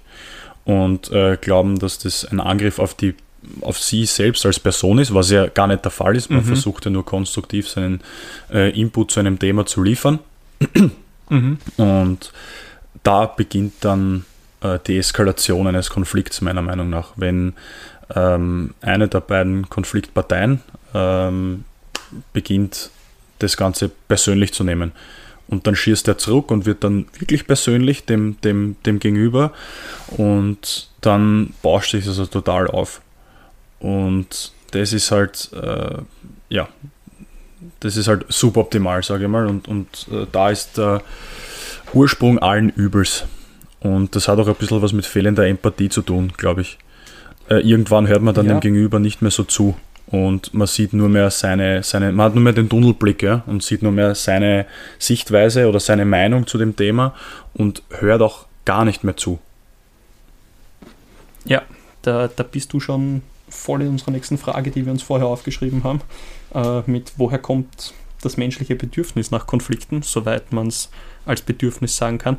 S1: und äh, glauben, dass das ein Angriff auf die auf sie selbst als Person ist, was ja gar nicht der Fall ist. Man mhm. versucht ja nur konstruktiv seinen äh, Input zu einem Thema zu liefern. Mhm. Und da beginnt dann äh, die Eskalation eines Konflikts, meiner Meinung nach. Wenn ähm, eine der beiden Konfliktparteien ähm, beginnt, das Ganze persönlich zu nehmen. Und dann schießt er zurück und wird dann wirklich persönlich dem, dem, dem Gegenüber. Und dann bauscht sich das also total auf. Und das ist halt, äh, ja, das ist halt suboptimal, sage ich mal. Und, und äh, da ist der Ursprung allen Übels. Und das hat auch ein bisschen was mit fehlender Empathie zu tun, glaube ich. Äh, irgendwann hört man dann ja. dem Gegenüber nicht mehr so zu. Und man sieht nur mehr seine, seine, man hat nur mehr den Tunnelblick, ja, und sieht nur mehr seine Sichtweise oder seine Meinung zu dem Thema und hört auch gar nicht mehr zu.
S2: Ja, da, da bist du schon voll in unserer nächsten Frage, die wir uns vorher aufgeschrieben haben, äh, mit woher kommt das menschliche Bedürfnis nach Konflikten, soweit man es als Bedürfnis sagen kann,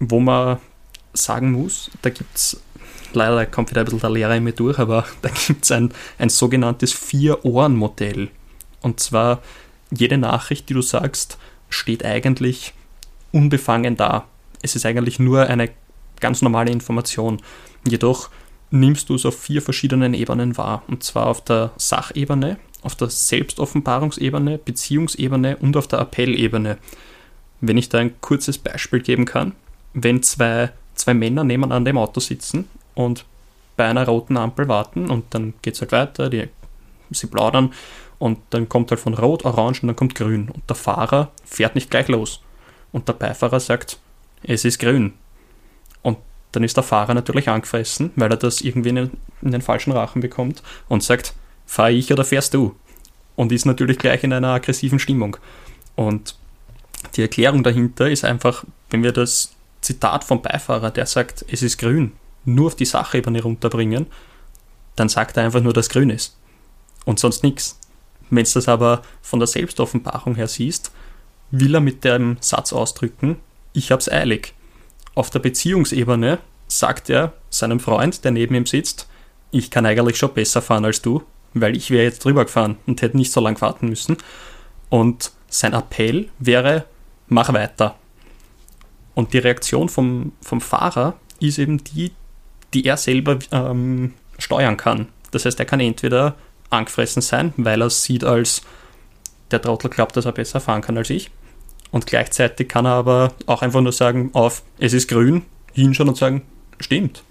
S2: wo man sagen muss, da gibt es, leider kommt wieder ein bisschen der Lehrer in mir durch, aber da gibt es ein, ein sogenanntes Vier-Ohren-Modell. Und zwar, jede Nachricht, die du sagst, steht eigentlich unbefangen da. Es ist eigentlich nur eine ganz normale Information. Jedoch nimmst du es auf vier verschiedenen Ebenen wahr. Und zwar auf der Sachebene, auf der Selbstoffenbarungsebene, Beziehungsebene und auf der Appellebene. Wenn ich da ein kurzes Beispiel geben kann, wenn zwei, zwei Männer nebeneinander im Auto sitzen und bei einer roten Ampel warten und dann geht es halt weiter, die, sie plaudern und dann kommt halt von Rot, Orange und dann kommt Grün und der Fahrer fährt nicht gleich los und der Beifahrer sagt, es ist grün dann ist der Fahrer natürlich angefressen, weil er das irgendwie in den, in den falschen Rachen bekommt und sagt, fahr ich oder fährst du? Und ist natürlich gleich in einer aggressiven Stimmung. Und die Erklärung dahinter ist einfach, wenn wir das Zitat vom Beifahrer, der sagt, es ist grün, nur auf die Sachebene runterbringen, dann sagt er einfach nur, dass grün ist. Und sonst nichts. Wenn du das aber von der Selbstoffenbarung her siehst, will er mit dem Satz ausdrücken, ich hab's eilig. Auf der Beziehungsebene sagt er seinem Freund, der neben ihm sitzt, ich kann eigentlich schon besser fahren als du, weil ich wäre jetzt drüber gefahren und hätte nicht so lange warten müssen. Und sein Appell wäre, mach weiter. Und die Reaktion vom, vom Fahrer ist eben die, die er selber ähm, steuern kann. Das heißt, er kann entweder angefressen sein, weil er es sieht als der Trottel glaubt, dass er besser fahren kann als ich. Und gleichzeitig kann er aber auch einfach nur sagen, auf, es ist grün, hinschauen und sagen, stimmt.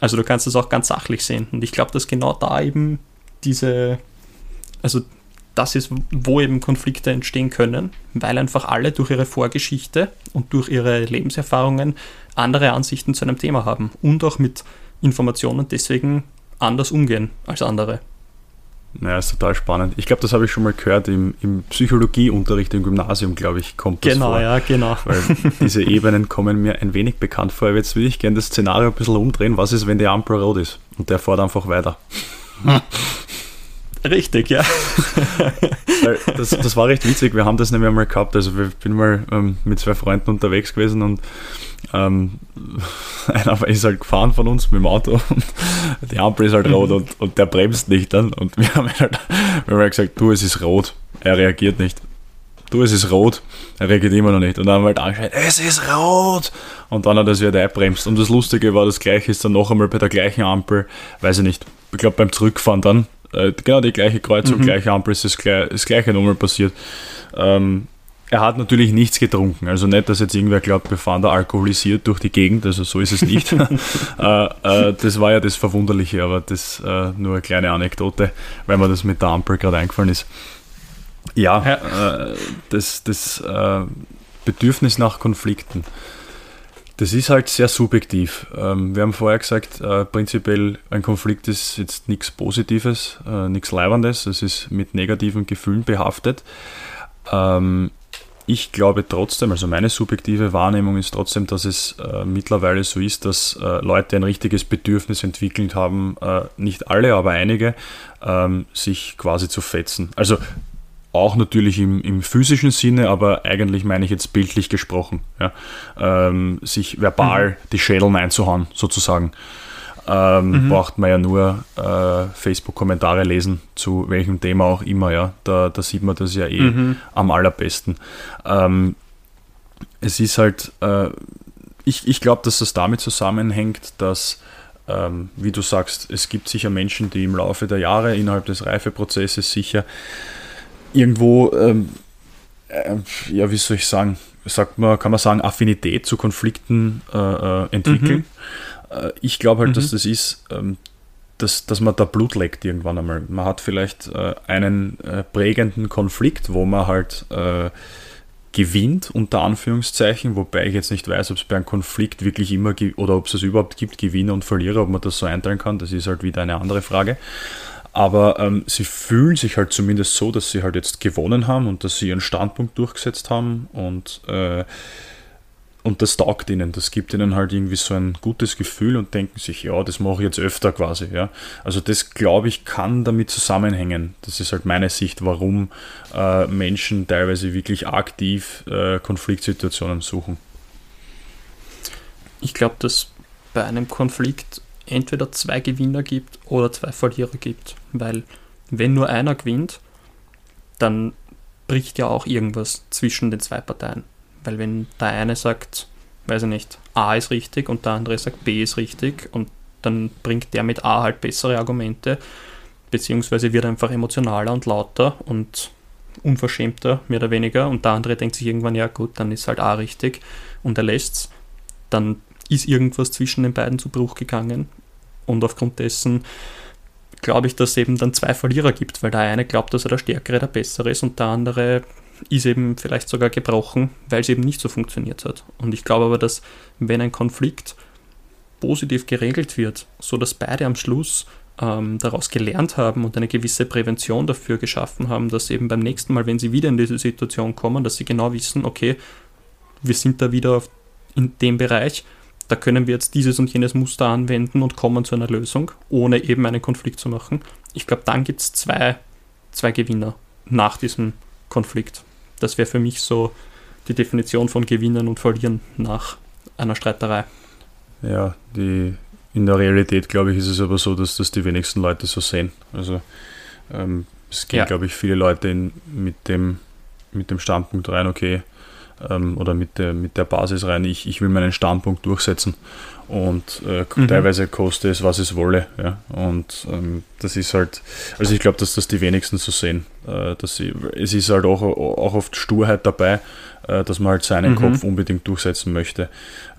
S2: Also du kannst das auch ganz sachlich sehen. Und ich glaube, dass genau da eben diese, also das ist, wo eben Konflikte entstehen können, weil einfach alle durch ihre Vorgeschichte und durch ihre Lebenserfahrungen andere Ansichten zu einem Thema haben und auch mit Informationen deswegen anders umgehen als andere.
S1: Naja, ist total spannend. Ich glaube, das habe ich schon mal gehört im, im Psychologieunterricht im Gymnasium, glaube ich, kommt das
S2: genau,
S1: vor.
S2: Genau, ja, genau.
S1: Weil diese Ebenen kommen mir ein wenig bekannt vor. Aber jetzt würde ich gerne das Szenario ein bisschen umdrehen. Was ist, wenn die Ampel rot ist und der fährt einfach weiter?
S2: Richtig, ja.
S1: das, das war recht witzig. Wir haben das nämlich einmal gehabt. Also, ich bin mal ähm, mit zwei Freunden unterwegs gewesen und ähm, einer ist halt gefahren von uns mit dem Auto und die Ampel ist halt rot und, und der bremst nicht dann. Und wir haben halt, wir haben halt gesagt: Du, es ist rot. Er reagiert nicht. Du, es ist rot. Er reagiert immer noch nicht. Und dann haben wir halt angeschrien: Es ist rot! Und dann hat er es wieder einbremst. Und das Lustige war, das gleiche ist dann noch einmal bei der gleichen Ampel, weiß ich nicht, ich glaube beim Zurückfahren dann äh, genau die gleiche Kreuzung, mhm. gleiche Ampel, ist das, gleiche, das gleiche nochmal passiert. Ähm, er hat natürlich nichts getrunken, also nicht, dass jetzt irgendwer glaubt, wir fahren da alkoholisiert durch die Gegend, also so ist es nicht. äh, äh, das war ja das Verwunderliche, aber das äh, nur eine kleine Anekdote, weil mir das mit der Ampel gerade eingefallen ist. Ja, äh, das, das äh, Bedürfnis nach Konflikten das ist halt sehr subjektiv. Ähm, wir haben vorher gesagt, äh, prinzipiell ein Konflikt ist jetzt nichts Positives, äh, nichts Leibendes, es ist mit negativen Gefühlen behaftet. Ähm, ich glaube trotzdem, also meine subjektive Wahrnehmung ist trotzdem, dass es äh, mittlerweile so ist, dass Leute ein richtiges Bedürfnis entwickelt haben, nicht alle, aber einige, ähm, sich quasi zu fetzen. Also auch natürlich im, im physischen Sinne, aber eigentlich meine ich jetzt bildlich gesprochen, ja, ähm, sich verbal mhm. die Schädel einzuhauen, sozusagen. Ähm, mhm. Braucht man ja nur äh, Facebook-Kommentare lesen, zu welchem Thema auch immer, ja. Da, da sieht man das ja eh mhm. am allerbesten. Ähm, es ist halt, äh, ich, ich glaube, dass das damit zusammenhängt, dass ähm, wie du sagst, es gibt sicher Menschen, die im Laufe der Jahre innerhalb des Reifeprozesses sicher irgendwo, ähm, äh, ja, wie soll ich sagen, sagt man, kann man sagen, Affinität zu Konflikten äh, äh entwickeln. Mhm. Äh, ich glaube halt, mhm. dass das ist, ähm, dass, dass man da Blut leckt irgendwann einmal. Man hat vielleicht äh, einen äh, prägenden Konflikt, wo man halt gewinnt, unter Anführungszeichen, wobei ich jetzt nicht weiß, ob es bei einem Konflikt wirklich immer oder ob es es überhaupt gibt, Gewinner und Verlierer, ob man das so einteilen kann, das ist halt wieder eine andere Frage aber ähm, sie fühlen sich halt zumindest so, dass sie halt jetzt gewonnen haben und dass sie ihren Standpunkt durchgesetzt haben und, äh, und das taugt ihnen. Das gibt ihnen halt irgendwie so ein gutes Gefühl und denken sich, ja, das mache ich jetzt öfter quasi. Ja. Also das, glaube ich, kann damit zusammenhängen. Das ist halt meine Sicht, warum äh, Menschen teilweise wirklich aktiv äh, Konfliktsituationen suchen.
S2: Ich glaube, dass bei einem Konflikt entweder zwei Gewinner gibt oder zwei Verlierer gibt. Weil wenn nur einer gewinnt, dann bricht ja auch irgendwas zwischen den zwei Parteien. Weil wenn der eine sagt, weiß ich nicht, A ist richtig und der andere sagt B ist richtig und dann bringt der mit A halt bessere Argumente, beziehungsweise wird einfach emotionaler und lauter und unverschämter, mehr oder weniger, und der andere denkt sich irgendwann, ja gut, dann ist halt A richtig und er lässt's, dann ist irgendwas zwischen den beiden zu Bruch gegangen. Und aufgrund dessen glaube ich, dass es eben dann zwei Verlierer gibt, weil der eine glaubt, dass er der Stärkere, der Bessere ist und der andere ist eben vielleicht sogar gebrochen, weil es eben nicht so funktioniert hat. Und ich glaube aber, dass wenn ein Konflikt positiv geregelt wird, so dass beide am Schluss ähm, daraus gelernt haben und eine gewisse Prävention dafür geschaffen haben, dass eben beim nächsten Mal, wenn sie wieder in diese Situation kommen, dass sie genau wissen, okay, wir sind da wieder in dem Bereich, da können wir jetzt dieses und jenes Muster anwenden und kommen zu einer Lösung, ohne eben einen Konflikt zu machen. Ich glaube, dann gibt es zwei zwei Gewinner nach diesem Konflikt. Das wäre für mich so die Definition von Gewinnen und Verlieren nach einer Streiterei.
S1: Ja, die, in der Realität, glaube ich, ist es aber so, dass das die wenigsten Leute so sehen. Also ähm, es gehen, ja. glaube ich, viele Leute in, mit, dem, mit dem Standpunkt rein, okay, ähm, oder mit der, mit der Basis rein, ich, ich will meinen Standpunkt durchsetzen und äh, mhm. teilweise koste es, was es wolle. Ja? Und ähm, das ist halt, also ich glaube, dass das die wenigsten so sehen. Äh, dass sie, es ist halt auch, auch oft Sturheit dabei, äh, dass man halt seinen mhm. Kopf unbedingt durchsetzen möchte.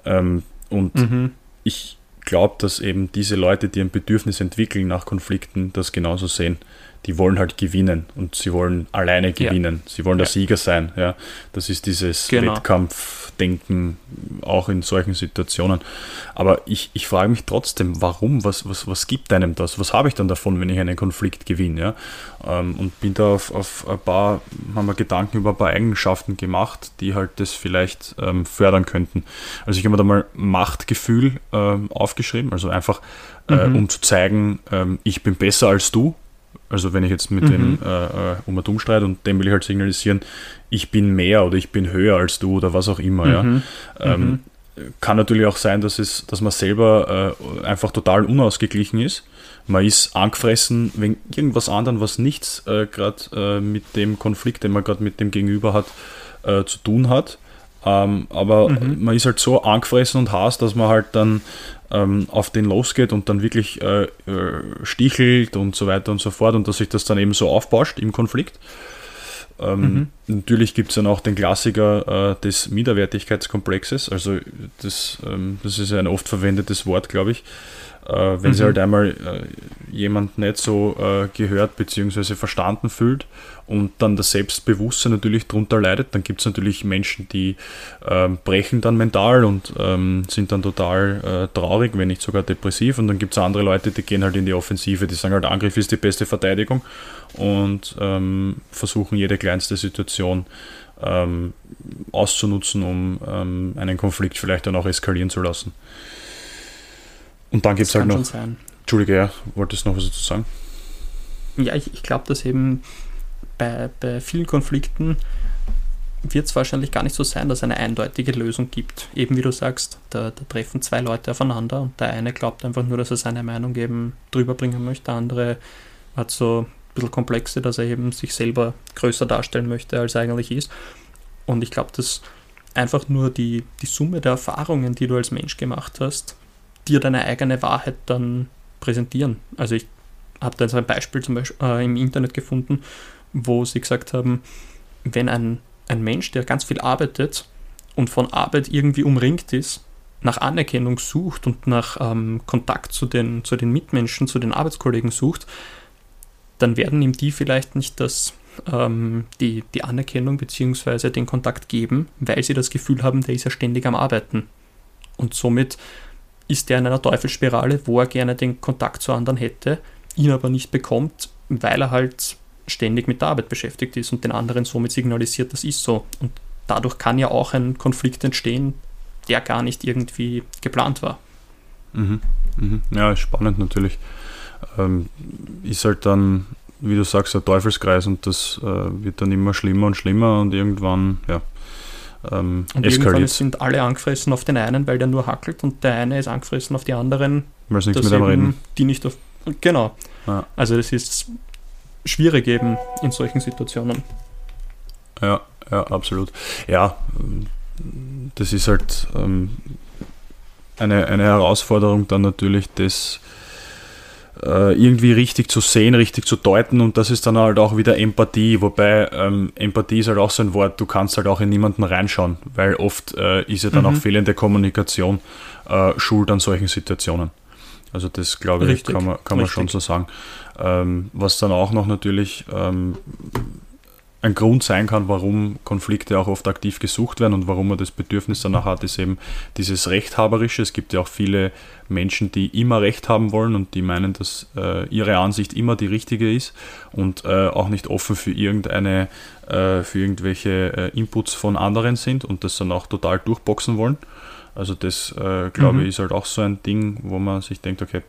S1: Ähm, und mhm. ich glaube, dass eben diese Leute, die ein Bedürfnis entwickeln nach Konflikten, das genauso sehen die wollen halt gewinnen und sie wollen alleine gewinnen. Ja. Sie wollen der ja. Sieger sein. Ja. Das ist dieses genau. Wettkampfdenken auch in solchen Situationen. Aber ich, ich frage mich trotzdem, warum? Was, was, was gibt einem das? Was habe ich dann davon, wenn ich einen Konflikt gewinne? Ja? Ähm, und bin da auf, auf ein paar, haben wir Gedanken über ein paar Eigenschaften gemacht, die halt das vielleicht ähm, fördern könnten. Also ich habe mir da mal Machtgefühl ähm, aufgeschrieben, also einfach äh, mhm. um zu zeigen, ich bin besser als du also wenn ich jetzt mit mhm. dem äh, äh um und um streite und dem will ich halt signalisieren, ich bin mehr oder ich bin höher als du oder was auch immer, mhm. ja. Ähm, mhm. Kann natürlich auch sein, dass, es, dass man selber äh, einfach total unausgeglichen ist. Man ist angefressen wegen irgendwas anderem, was nichts äh, gerade äh, mit dem Konflikt, den man gerade mit dem Gegenüber hat, äh, zu tun hat. Ähm, aber mhm. man ist halt so angefressen und hasst, dass man halt dann ähm, auf den losgeht und dann wirklich äh, äh, stichelt und so weiter und so fort und dass sich das dann eben so aufbauscht im Konflikt. Ähm, mhm. Natürlich gibt es dann auch den Klassiker äh, des Minderwertigkeitskomplexes, also das, ähm, das ist ein oft verwendetes Wort, glaube ich. Äh, wenn mhm. sie halt einmal äh, jemand nicht so äh, gehört bzw. verstanden fühlt und dann das Selbstbewusstsein natürlich darunter leidet, dann gibt es natürlich Menschen, die ähm, brechen dann mental und ähm, sind dann total äh, traurig, wenn nicht sogar depressiv. Und dann gibt es andere Leute, die gehen halt in die Offensive, die sagen halt, Angriff ist die beste Verteidigung und ähm, versuchen jede kleinste Situation ähm, auszunutzen, um ähm, einen Konflikt vielleicht dann auch eskalieren zu lassen. Und dann gibt es halt noch. Entschuldige, ja, wolltest du noch was dazu sagen?
S2: Ja, ich, ich glaube, dass eben bei, bei vielen Konflikten wird es wahrscheinlich gar nicht so sein, dass es eine eindeutige Lösung gibt. Eben wie du sagst, da, da, treffen zwei Leute aufeinander und der eine glaubt einfach nur, dass er seine Meinung eben drüber bringen möchte, der andere hat so ein bisschen Komplexe, dass er eben sich selber größer darstellen möchte, als er eigentlich ist. Und ich glaube, dass einfach nur die, die Summe der Erfahrungen, die du als Mensch gemacht hast, dir deine eigene Wahrheit dann präsentieren. Also ich habe da jetzt ein Beispiel zum Beispiel äh, im Internet gefunden, wo sie gesagt haben, wenn ein, ein Mensch, der ganz viel arbeitet und von Arbeit irgendwie umringt ist, nach Anerkennung sucht und nach ähm, Kontakt zu den, zu den Mitmenschen, zu den Arbeitskollegen sucht, dann werden ihm die vielleicht nicht das, ähm, die, die Anerkennung bzw. den Kontakt geben, weil sie das Gefühl haben, der ist ja ständig am Arbeiten. Und somit ist er in einer Teufelsspirale, wo er gerne den Kontakt zu anderen hätte, ihn aber nicht bekommt, weil er halt ständig mit der Arbeit beschäftigt ist und den anderen somit signalisiert, das ist so. Und dadurch kann ja auch ein Konflikt entstehen, der gar nicht irgendwie geplant war.
S1: Mhm. Mhm. Ja, spannend natürlich. Ähm, ist halt dann, wie du sagst, ein Teufelskreis und das äh, wird dann immer schlimmer und schlimmer und irgendwann, ja,
S2: ähm, und irgendwann sind alle angefressen auf den einen, weil der nur hackelt und der eine ist angefressen auf die anderen.
S1: Weil nichts mit einem reden.
S2: Die nicht auf, genau. Ja. Also das ist schwierig eben in solchen Situationen.
S1: Ja, ja, absolut. Ja, das ist halt ähm, eine, eine Herausforderung dann natürlich, das äh, irgendwie richtig zu sehen, richtig zu deuten und das ist dann halt auch wieder Empathie, wobei ähm, Empathie ist halt auch so ein Wort, du kannst halt auch in niemanden reinschauen, weil oft äh, ist ja dann mhm. auch fehlende Kommunikation äh, schuld an solchen Situationen. Also das glaube ich, richtig, kann man, kann man schon so sagen. Ähm, was dann auch noch natürlich ähm, ein Grund sein kann, warum Konflikte auch oft aktiv gesucht werden und warum man das Bedürfnis danach hat, ist eben dieses Rechthaberische. Es gibt ja auch viele Menschen, die immer Recht haben wollen und die meinen, dass äh, ihre Ansicht immer die richtige ist und äh, auch nicht offen für irgendeine, äh, für irgendwelche äh, Inputs von anderen sind und das dann auch total durchboxen wollen. Also das, äh, glaube mhm. ich, ist halt auch so ein Ding, wo man sich denkt, okay,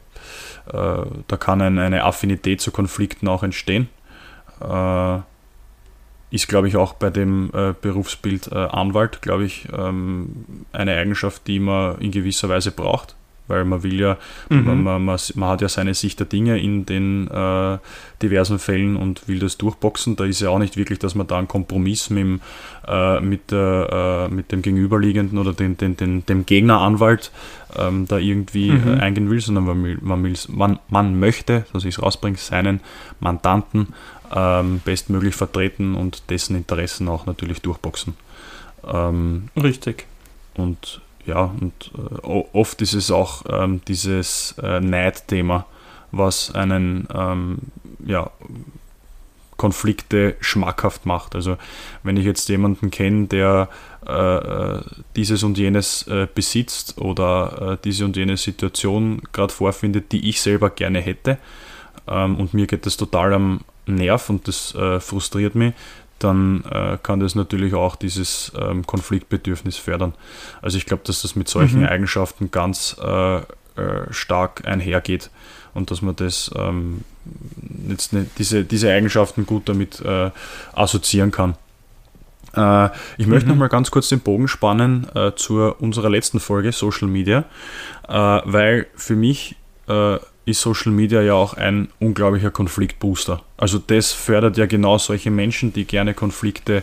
S1: äh, da kann ein, eine Affinität zu Konflikten auch entstehen äh, ist, glaube ich, auch bei dem äh, Berufsbild äh, Anwalt, glaube ich, ähm, eine Eigenschaft, die man in gewisser Weise braucht weil man will ja, mhm. man, man, man, man, hat ja seine Sicht der Dinge in den äh, diversen Fällen und will das durchboxen. Da ist ja auch nicht wirklich, dass man da einen Kompromiss mit dem, äh, mit, äh, mit dem Gegenüberliegenden oder den, den, den, dem Gegneranwalt ähm, da irgendwie mhm. Äh, eingehen will, sondern man, will, man, will, man, man möchte, dass ich es rausbringe, seinen Mandanten ähm, bestmöglich vertreten und dessen Interessen auch natürlich durchboxen.
S2: Ähm, Richtig.
S1: Und ja, und äh, oft ist es auch ähm, dieses äh, Neidthema, was einen ähm, ja, Konflikte schmackhaft macht. Also wenn ich jetzt jemanden kenne, der äh, äh dieses und jenes äh, besitzt oder äh, diese und jene Situation gerade vorfindet, die ich selber gerne hätte, ähm, und mir geht das total am Nerv und das frustriert mich, dann äh, kann das natürlich auch dieses ähm, Konfliktbedürfnis fördern. Also ich glaube, dass das mit solchen mhm. Eigenschaften ganz äh, äh, stark einhergeht und dass man das ähm, jetzt nicht, diese, diese Eigenschaften gut damit äh, assoziieren kann. Äh, ich möchte mhm. noch mal ganz kurz den Bogen spannen äh, zu unserer letzten Folge Social Media, weil für mich ist Social Media ja auch ein unglaublicher Konfliktbooster. Also das fördert ja genau solche Menschen, die gerne Konflikte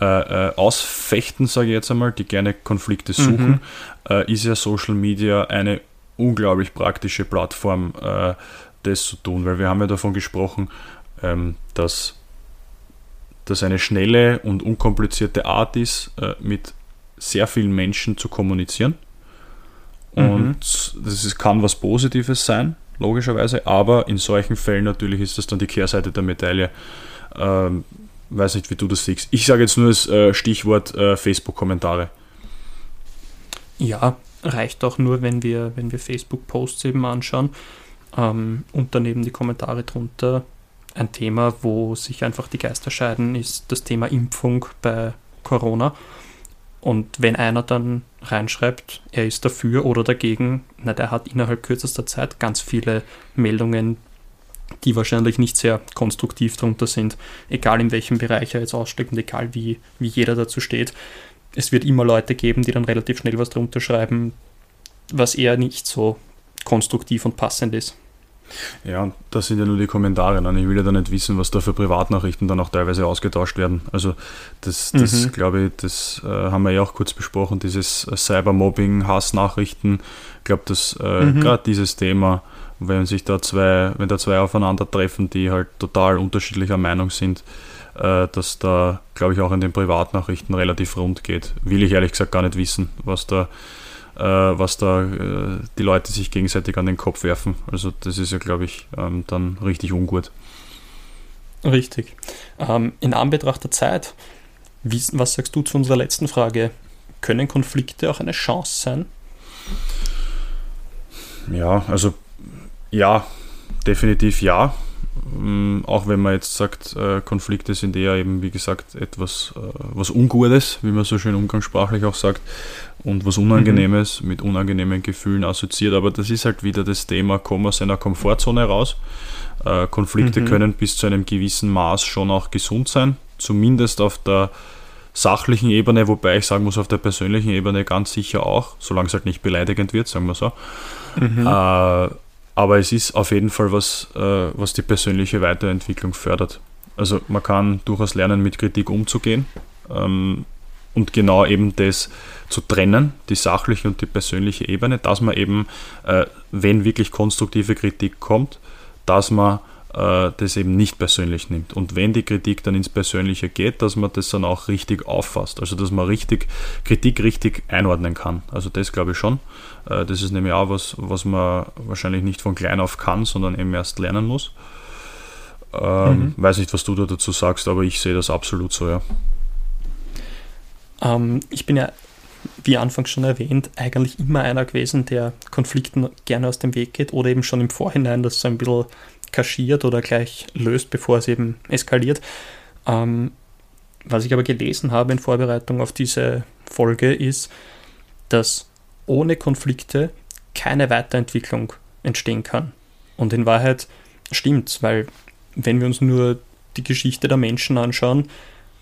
S1: äh, äh, ausfechten, sage ich jetzt einmal, die gerne Konflikte suchen, mhm. äh, ist ja Social Media eine unglaublich praktische Plattform, äh, das zu tun, weil wir haben ja davon gesprochen, ähm, dass das eine schnelle und unkomplizierte Art ist, äh, mit sehr vielen Menschen zu kommunizieren. Mhm. Und mhm. das ist, kann was Positives sein, logischerweise, aber in solchen Fällen natürlich ist das dann die Kehrseite der Medaille. Ähm, weiß nicht, wie du das siehst. Ich sage jetzt nur das äh, Stichwort äh, Facebook-Kommentare.
S2: Ja, reicht auch nur, wenn wir, wenn wir Facebook-Posts eben anschauen ähm, und daneben die Kommentare drunter. Ein Thema, wo sich einfach die Geister scheiden, ist das Thema Impfung bei Corona. Und wenn einer dann reinschreibt, er ist dafür oder dagegen, na, der hat innerhalb kürzester Zeit ganz viele Meldungen, die wahrscheinlich nicht sehr konstruktiv drunter sind, egal in welchem Bereich er jetzt aussteckt und egal wie, wie jeder dazu steht. Es wird immer Leute geben, die dann relativ schnell was drunter schreiben, was eher nicht so konstruktiv und passend ist.
S1: Ja, und das sind ja nur die Kommentare. Ne? Ich will ja da nicht wissen, was da für Privatnachrichten dann auch teilweise ausgetauscht werden. Also das, das mhm. glaube ich, das äh, haben wir ja auch kurz besprochen, dieses äh, Cybermobbing, Hassnachrichten. Ich glaube, dass äh, mhm. gerade dieses Thema, wenn sich da zwei, wenn da zwei aufeinandertreffen, die halt total unterschiedlicher Meinung sind, äh, dass da, glaube ich, auch in den Privatnachrichten relativ rund geht. Will ich ehrlich gesagt gar nicht wissen, was da was da äh, die Leute sich gegenseitig an den Kopf werfen. Also das ist ja, glaube ich, ähm, dann richtig ungut.
S2: Richtig. Ähm, in Anbetracht der Zeit, was sagst du zu unserer letzten Frage? Können Konflikte auch eine Chance sein?
S1: Ja, also ja, definitiv ja. Ähm, auch wenn man jetzt sagt, äh, Konflikte sind eher eben, wie gesagt, etwas äh, was Ungutes, wie man so schön umgangssprachlich auch sagt, und was Unangenehmes mhm. mit unangenehmen Gefühlen assoziiert. Aber das ist halt wieder das Thema, kommen aus einer Komfortzone raus. Äh, Konflikte mhm. können bis zu einem gewissen Maß schon auch gesund sein, zumindest auf der sachlichen Ebene, wobei ich sagen muss, auf der persönlichen Ebene ganz sicher auch, solange es halt nicht beleidigend wird, sagen wir so. Mhm. Äh, aber es ist auf jeden Fall was, äh, was die persönliche Weiterentwicklung fördert. Also man kann durchaus lernen, mit Kritik umzugehen ähm, und genau eben das zu trennen, die sachliche und die persönliche Ebene, dass man eben, äh, wenn wirklich konstruktive Kritik kommt, dass man äh, das eben nicht persönlich nimmt. Und wenn die Kritik dann ins Persönliche geht, dass man das dann auch richtig auffasst. Also dass man richtig Kritik richtig einordnen kann. Also das glaube ich schon. Äh, das ist nämlich auch was, was man wahrscheinlich nicht von klein auf kann, sondern eben erst lernen muss. Ähm, mhm. Weiß nicht, was du da dazu sagst, aber ich sehe das absolut so, ja.
S2: Ähm, ich bin ja, wie anfangs schon erwähnt, eigentlich immer einer gewesen, der Konflikten gerne aus dem Weg geht oder eben schon im Vorhinein das so ein bisschen kaschiert oder gleich löst, bevor es eben eskaliert. Ähm, was ich aber gelesen habe in Vorbereitung auf diese Folge ist, dass ohne Konflikte keine Weiterentwicklung entstehen kann. Und in Wahrheit stimmt es, weil wenn wir uns nur die Geschichte der Menschen anschauen,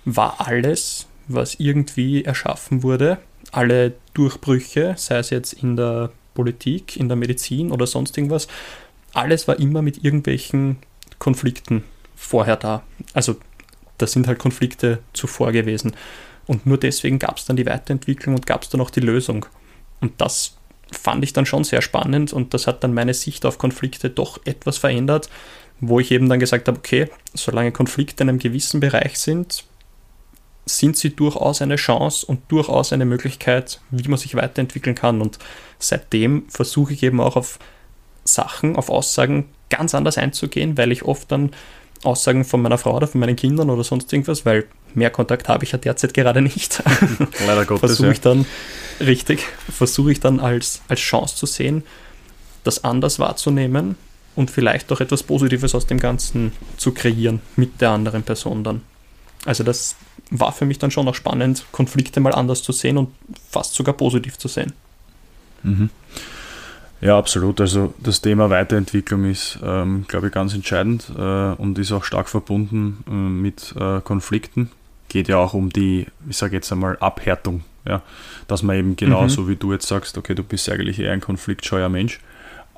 S2: war alles, was irgendwie erschaffen wurde, alle Durchbrüche, sei es jetzt in der Politik, in der Medizin oder sonst irgendwas, alles war immer mit irgendwelchen Konflikten vorher da. Also da sind halt Konflikte zuvor gewesen. Und nur deswegen gab es dann die Weiterentwicklung und gab es dann auch die Lösung. Und das fand ich dann schon sehr spannend und das hat dann meine Sicht auf Konflikte doch etwas verändert, wo ich eben dann gesagt habe, okay, solange Konflikte in einem gewissen Bereich sind, sind sie durchaus eine Chance und durchaus eine Möglichkeit, wie man sich weiterentwickeln kann. Und seitdem versuche ich eben auch auf Sachen, auf Aussagen ganz anders einzugehen, weil ich oft dann Aussagen von meiner Frau oder von meinen Kindern oder sonst irgendwas, weil mehr Kontakt habe ich ja derzeit gerade nicht.
S1: Leider Gottes.
S2: versuche ich dann, richtig, versuche ich dann als, als Chance zu sehen, das anders wahrzunehmen und vielleicht auch etwas Positives aus dem Ganzen zu kreieren mit der anderen Person dann. Also das war für mich dann schon auch spannend, Konflikte mal anders zu sehen und fast sogar positiv zu sehen.
S1: Mhm. Ja, absolut. Also das Thema Weiterentwicklung ist, ähm, glaube ich, ganz entscheidend äh, und ist auch stark verbunden äh, mit äh, Konflikten. Geht ja auch um die, ich sage jetzt einmal, Abhärtung. Ja? Dass man eben genau mhm. so wie du jetzt sagst, okay, du bist eigentlich eher ein konfliktscheuer Mensch,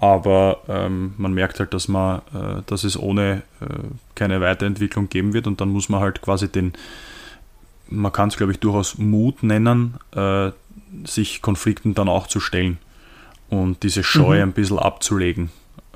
S1: aber ähm, man merkt halt, dass man, äh, dass es ohne äh, keine Weiterentwicklung geben wird und dann muss man halt quasi den, man kann es glaube ich durchaus Mut nennen, äh, sich Konflikten dann auch zu stellen und diese Scheu mhm. ein bisschen abzulegen.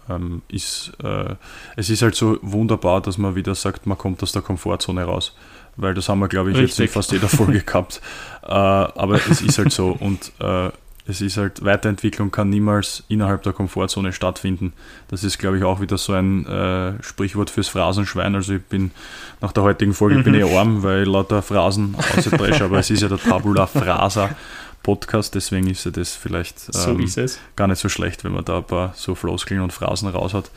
S1: Ähm, ist, äh, es ist halt so wunderbar, dass man wieder sagt, man kommt aus der Komfortzone raus. Weil das haben wir, glaube ich, Richtig. jetzt in fast jeder Folge gehabt. Äh, aber es ist halt so. Und äh, es ist halt, Weiterentwicklung kann niemals innerhalb der Komfortzone stattfinden. Das ist, glaube ich, auch wieder so ein äh, Sprichwort fürs Phrasenschwein. Also ich bin nach der heutigen Folge mhm. bin ich arm, weil ich lauter Phrasen ausdresche, aber es ist ja der Tabula Frasa Podcast, deswegen ist ja das vielleicht
S2: so ähm,
S1: gar nicht so schlecht, wenn man da ein paar so Floskeln und Phrasen raus hat.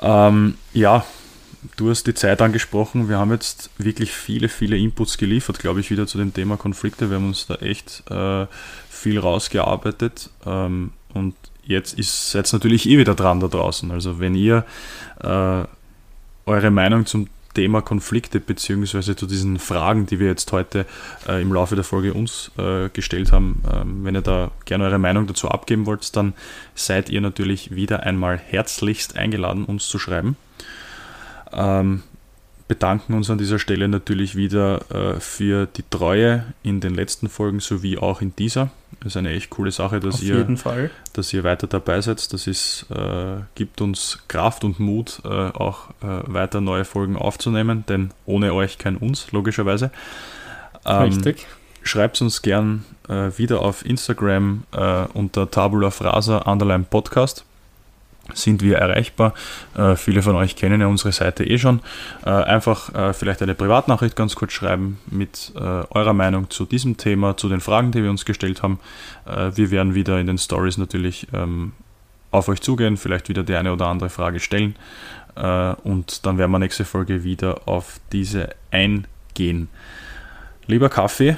S1: Ähm, ja, du hast die Zeit angesprochen. Wir haben jetzt wirklich viele, viele Inputs geliefert, glaube ich, wieder zu dem Thema Konflikte. Wir haben uns da echt äh, viel rausgearbeitet. Ähm, und jetzt ist jetzt natürlich eh wieder dran da draußen. Also wenn ihr äh, eure Meinung zum Thema Konflikte beziehungsweise zu diesen Fragen, die wir jetzt heute äh, im Laufe der Folge uns äh, gestellt haben. Ähm, wenn ihr da gerne eure Meinung dazu abgeben wollt, dann seid ihr natürlich wieder einmal herzlichst eingeladen, uns zu schreiben. Ähm, bedanken uns an dieser Stelle natürlich wieder äh, für die Treue in den letzten Folgen sowie auch in dieser. Das ist eine echt coole Sache, dass, ihr, dass ihr weiter dabei seid. Das ist, äh, gibt uns Kraft und Mut, äh, auch äh, weiter neue Folgen aufzunehmen, denn ohne euch kein uns, logischerweise.
S2: Ähm, Richtig.
S1: Schreibt uns gern äh, wieder auf Instagram äh, unter Tabula Frasa Underline Podcast sind wir erreichbar. Äh, viele von euch kennen ja unsere Seite eh schon. Äh, einfach äh, vielleicht eine Privatnachricht ganz kurz schreiben mit äh, eurer Meinung zu diesem Thema, zu den Fragen, die wir uns gestellt haben. Äh, wir werden wieder in den Stories natürlich ähm, auf euch zugehen, vielleicht wieder die eine oder andere Frage stellen äh, und dann werden wir nächste Folge wieder auf diese eingehen. Lieber Kaffee,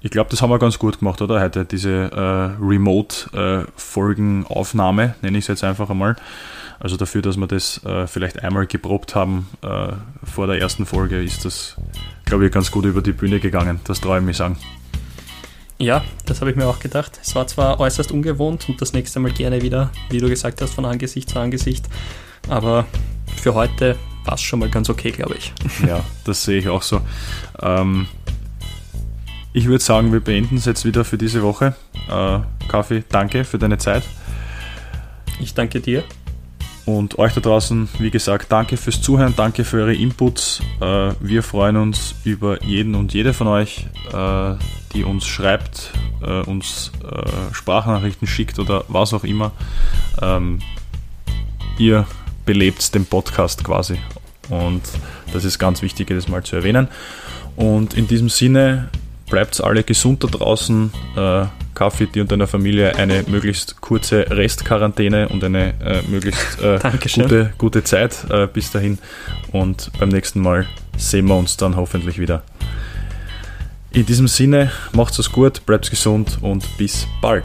S1: ich glaube, das haben wir ganz gut gemacht, oder? Heute diese äh, Remote-Folgenaufnahme, äh, nenne ich es jetzt einfach einmal. Also dafür, dass wir das äh, vielleicht einmal geprobt haben äh, vor der ersten Folge, ist das, glaube ich, ganz gut über die Bühne gegangen. Das traue ich mir sagen.
S2: Ja, das habe ich mir auch gedacht. Es war zwar äußerst ungewohnt und das nächste Mal gerne wieder, wie du gesagt hast, von Angesicht zu Angesicht. Aber für heute war es schon mal ganz okay, glaube ich.
S1: Ja, das sehe ich auch so. Ähm, ich würde sagen, wir beenden es jetzt wieder für diese Woche. Äh, Kaffee, danke für deine Zeit.
S2: Ich danke dir.
S1: Und euch da draußen, wie gesagt, danke fürs Zuhören, danke für eure Inputs. Äh, wir freuen uns über jeden und jede von euch, äh, die uns schreibt, äh, uns Sprachnachrichten schickt oder was auch immer. Ähm, ihr belebt den Podcast quasi. Und das ist ganz wichtig, das mal zu erwähnen. Und in diesem Sinne bleibt alle gesund da draußen. Äh, Kaffee, dir und deiner Familie eine möglichst kurze Restquarantäne und eine äh, möglichst äh, gute, gute Zeit äh, bis dahin. Und beim nächsten Mal sehen wir uns dann hoffentlich wieder. In diesem Sinne, macht's es gut, bleibt gesund und bis bald.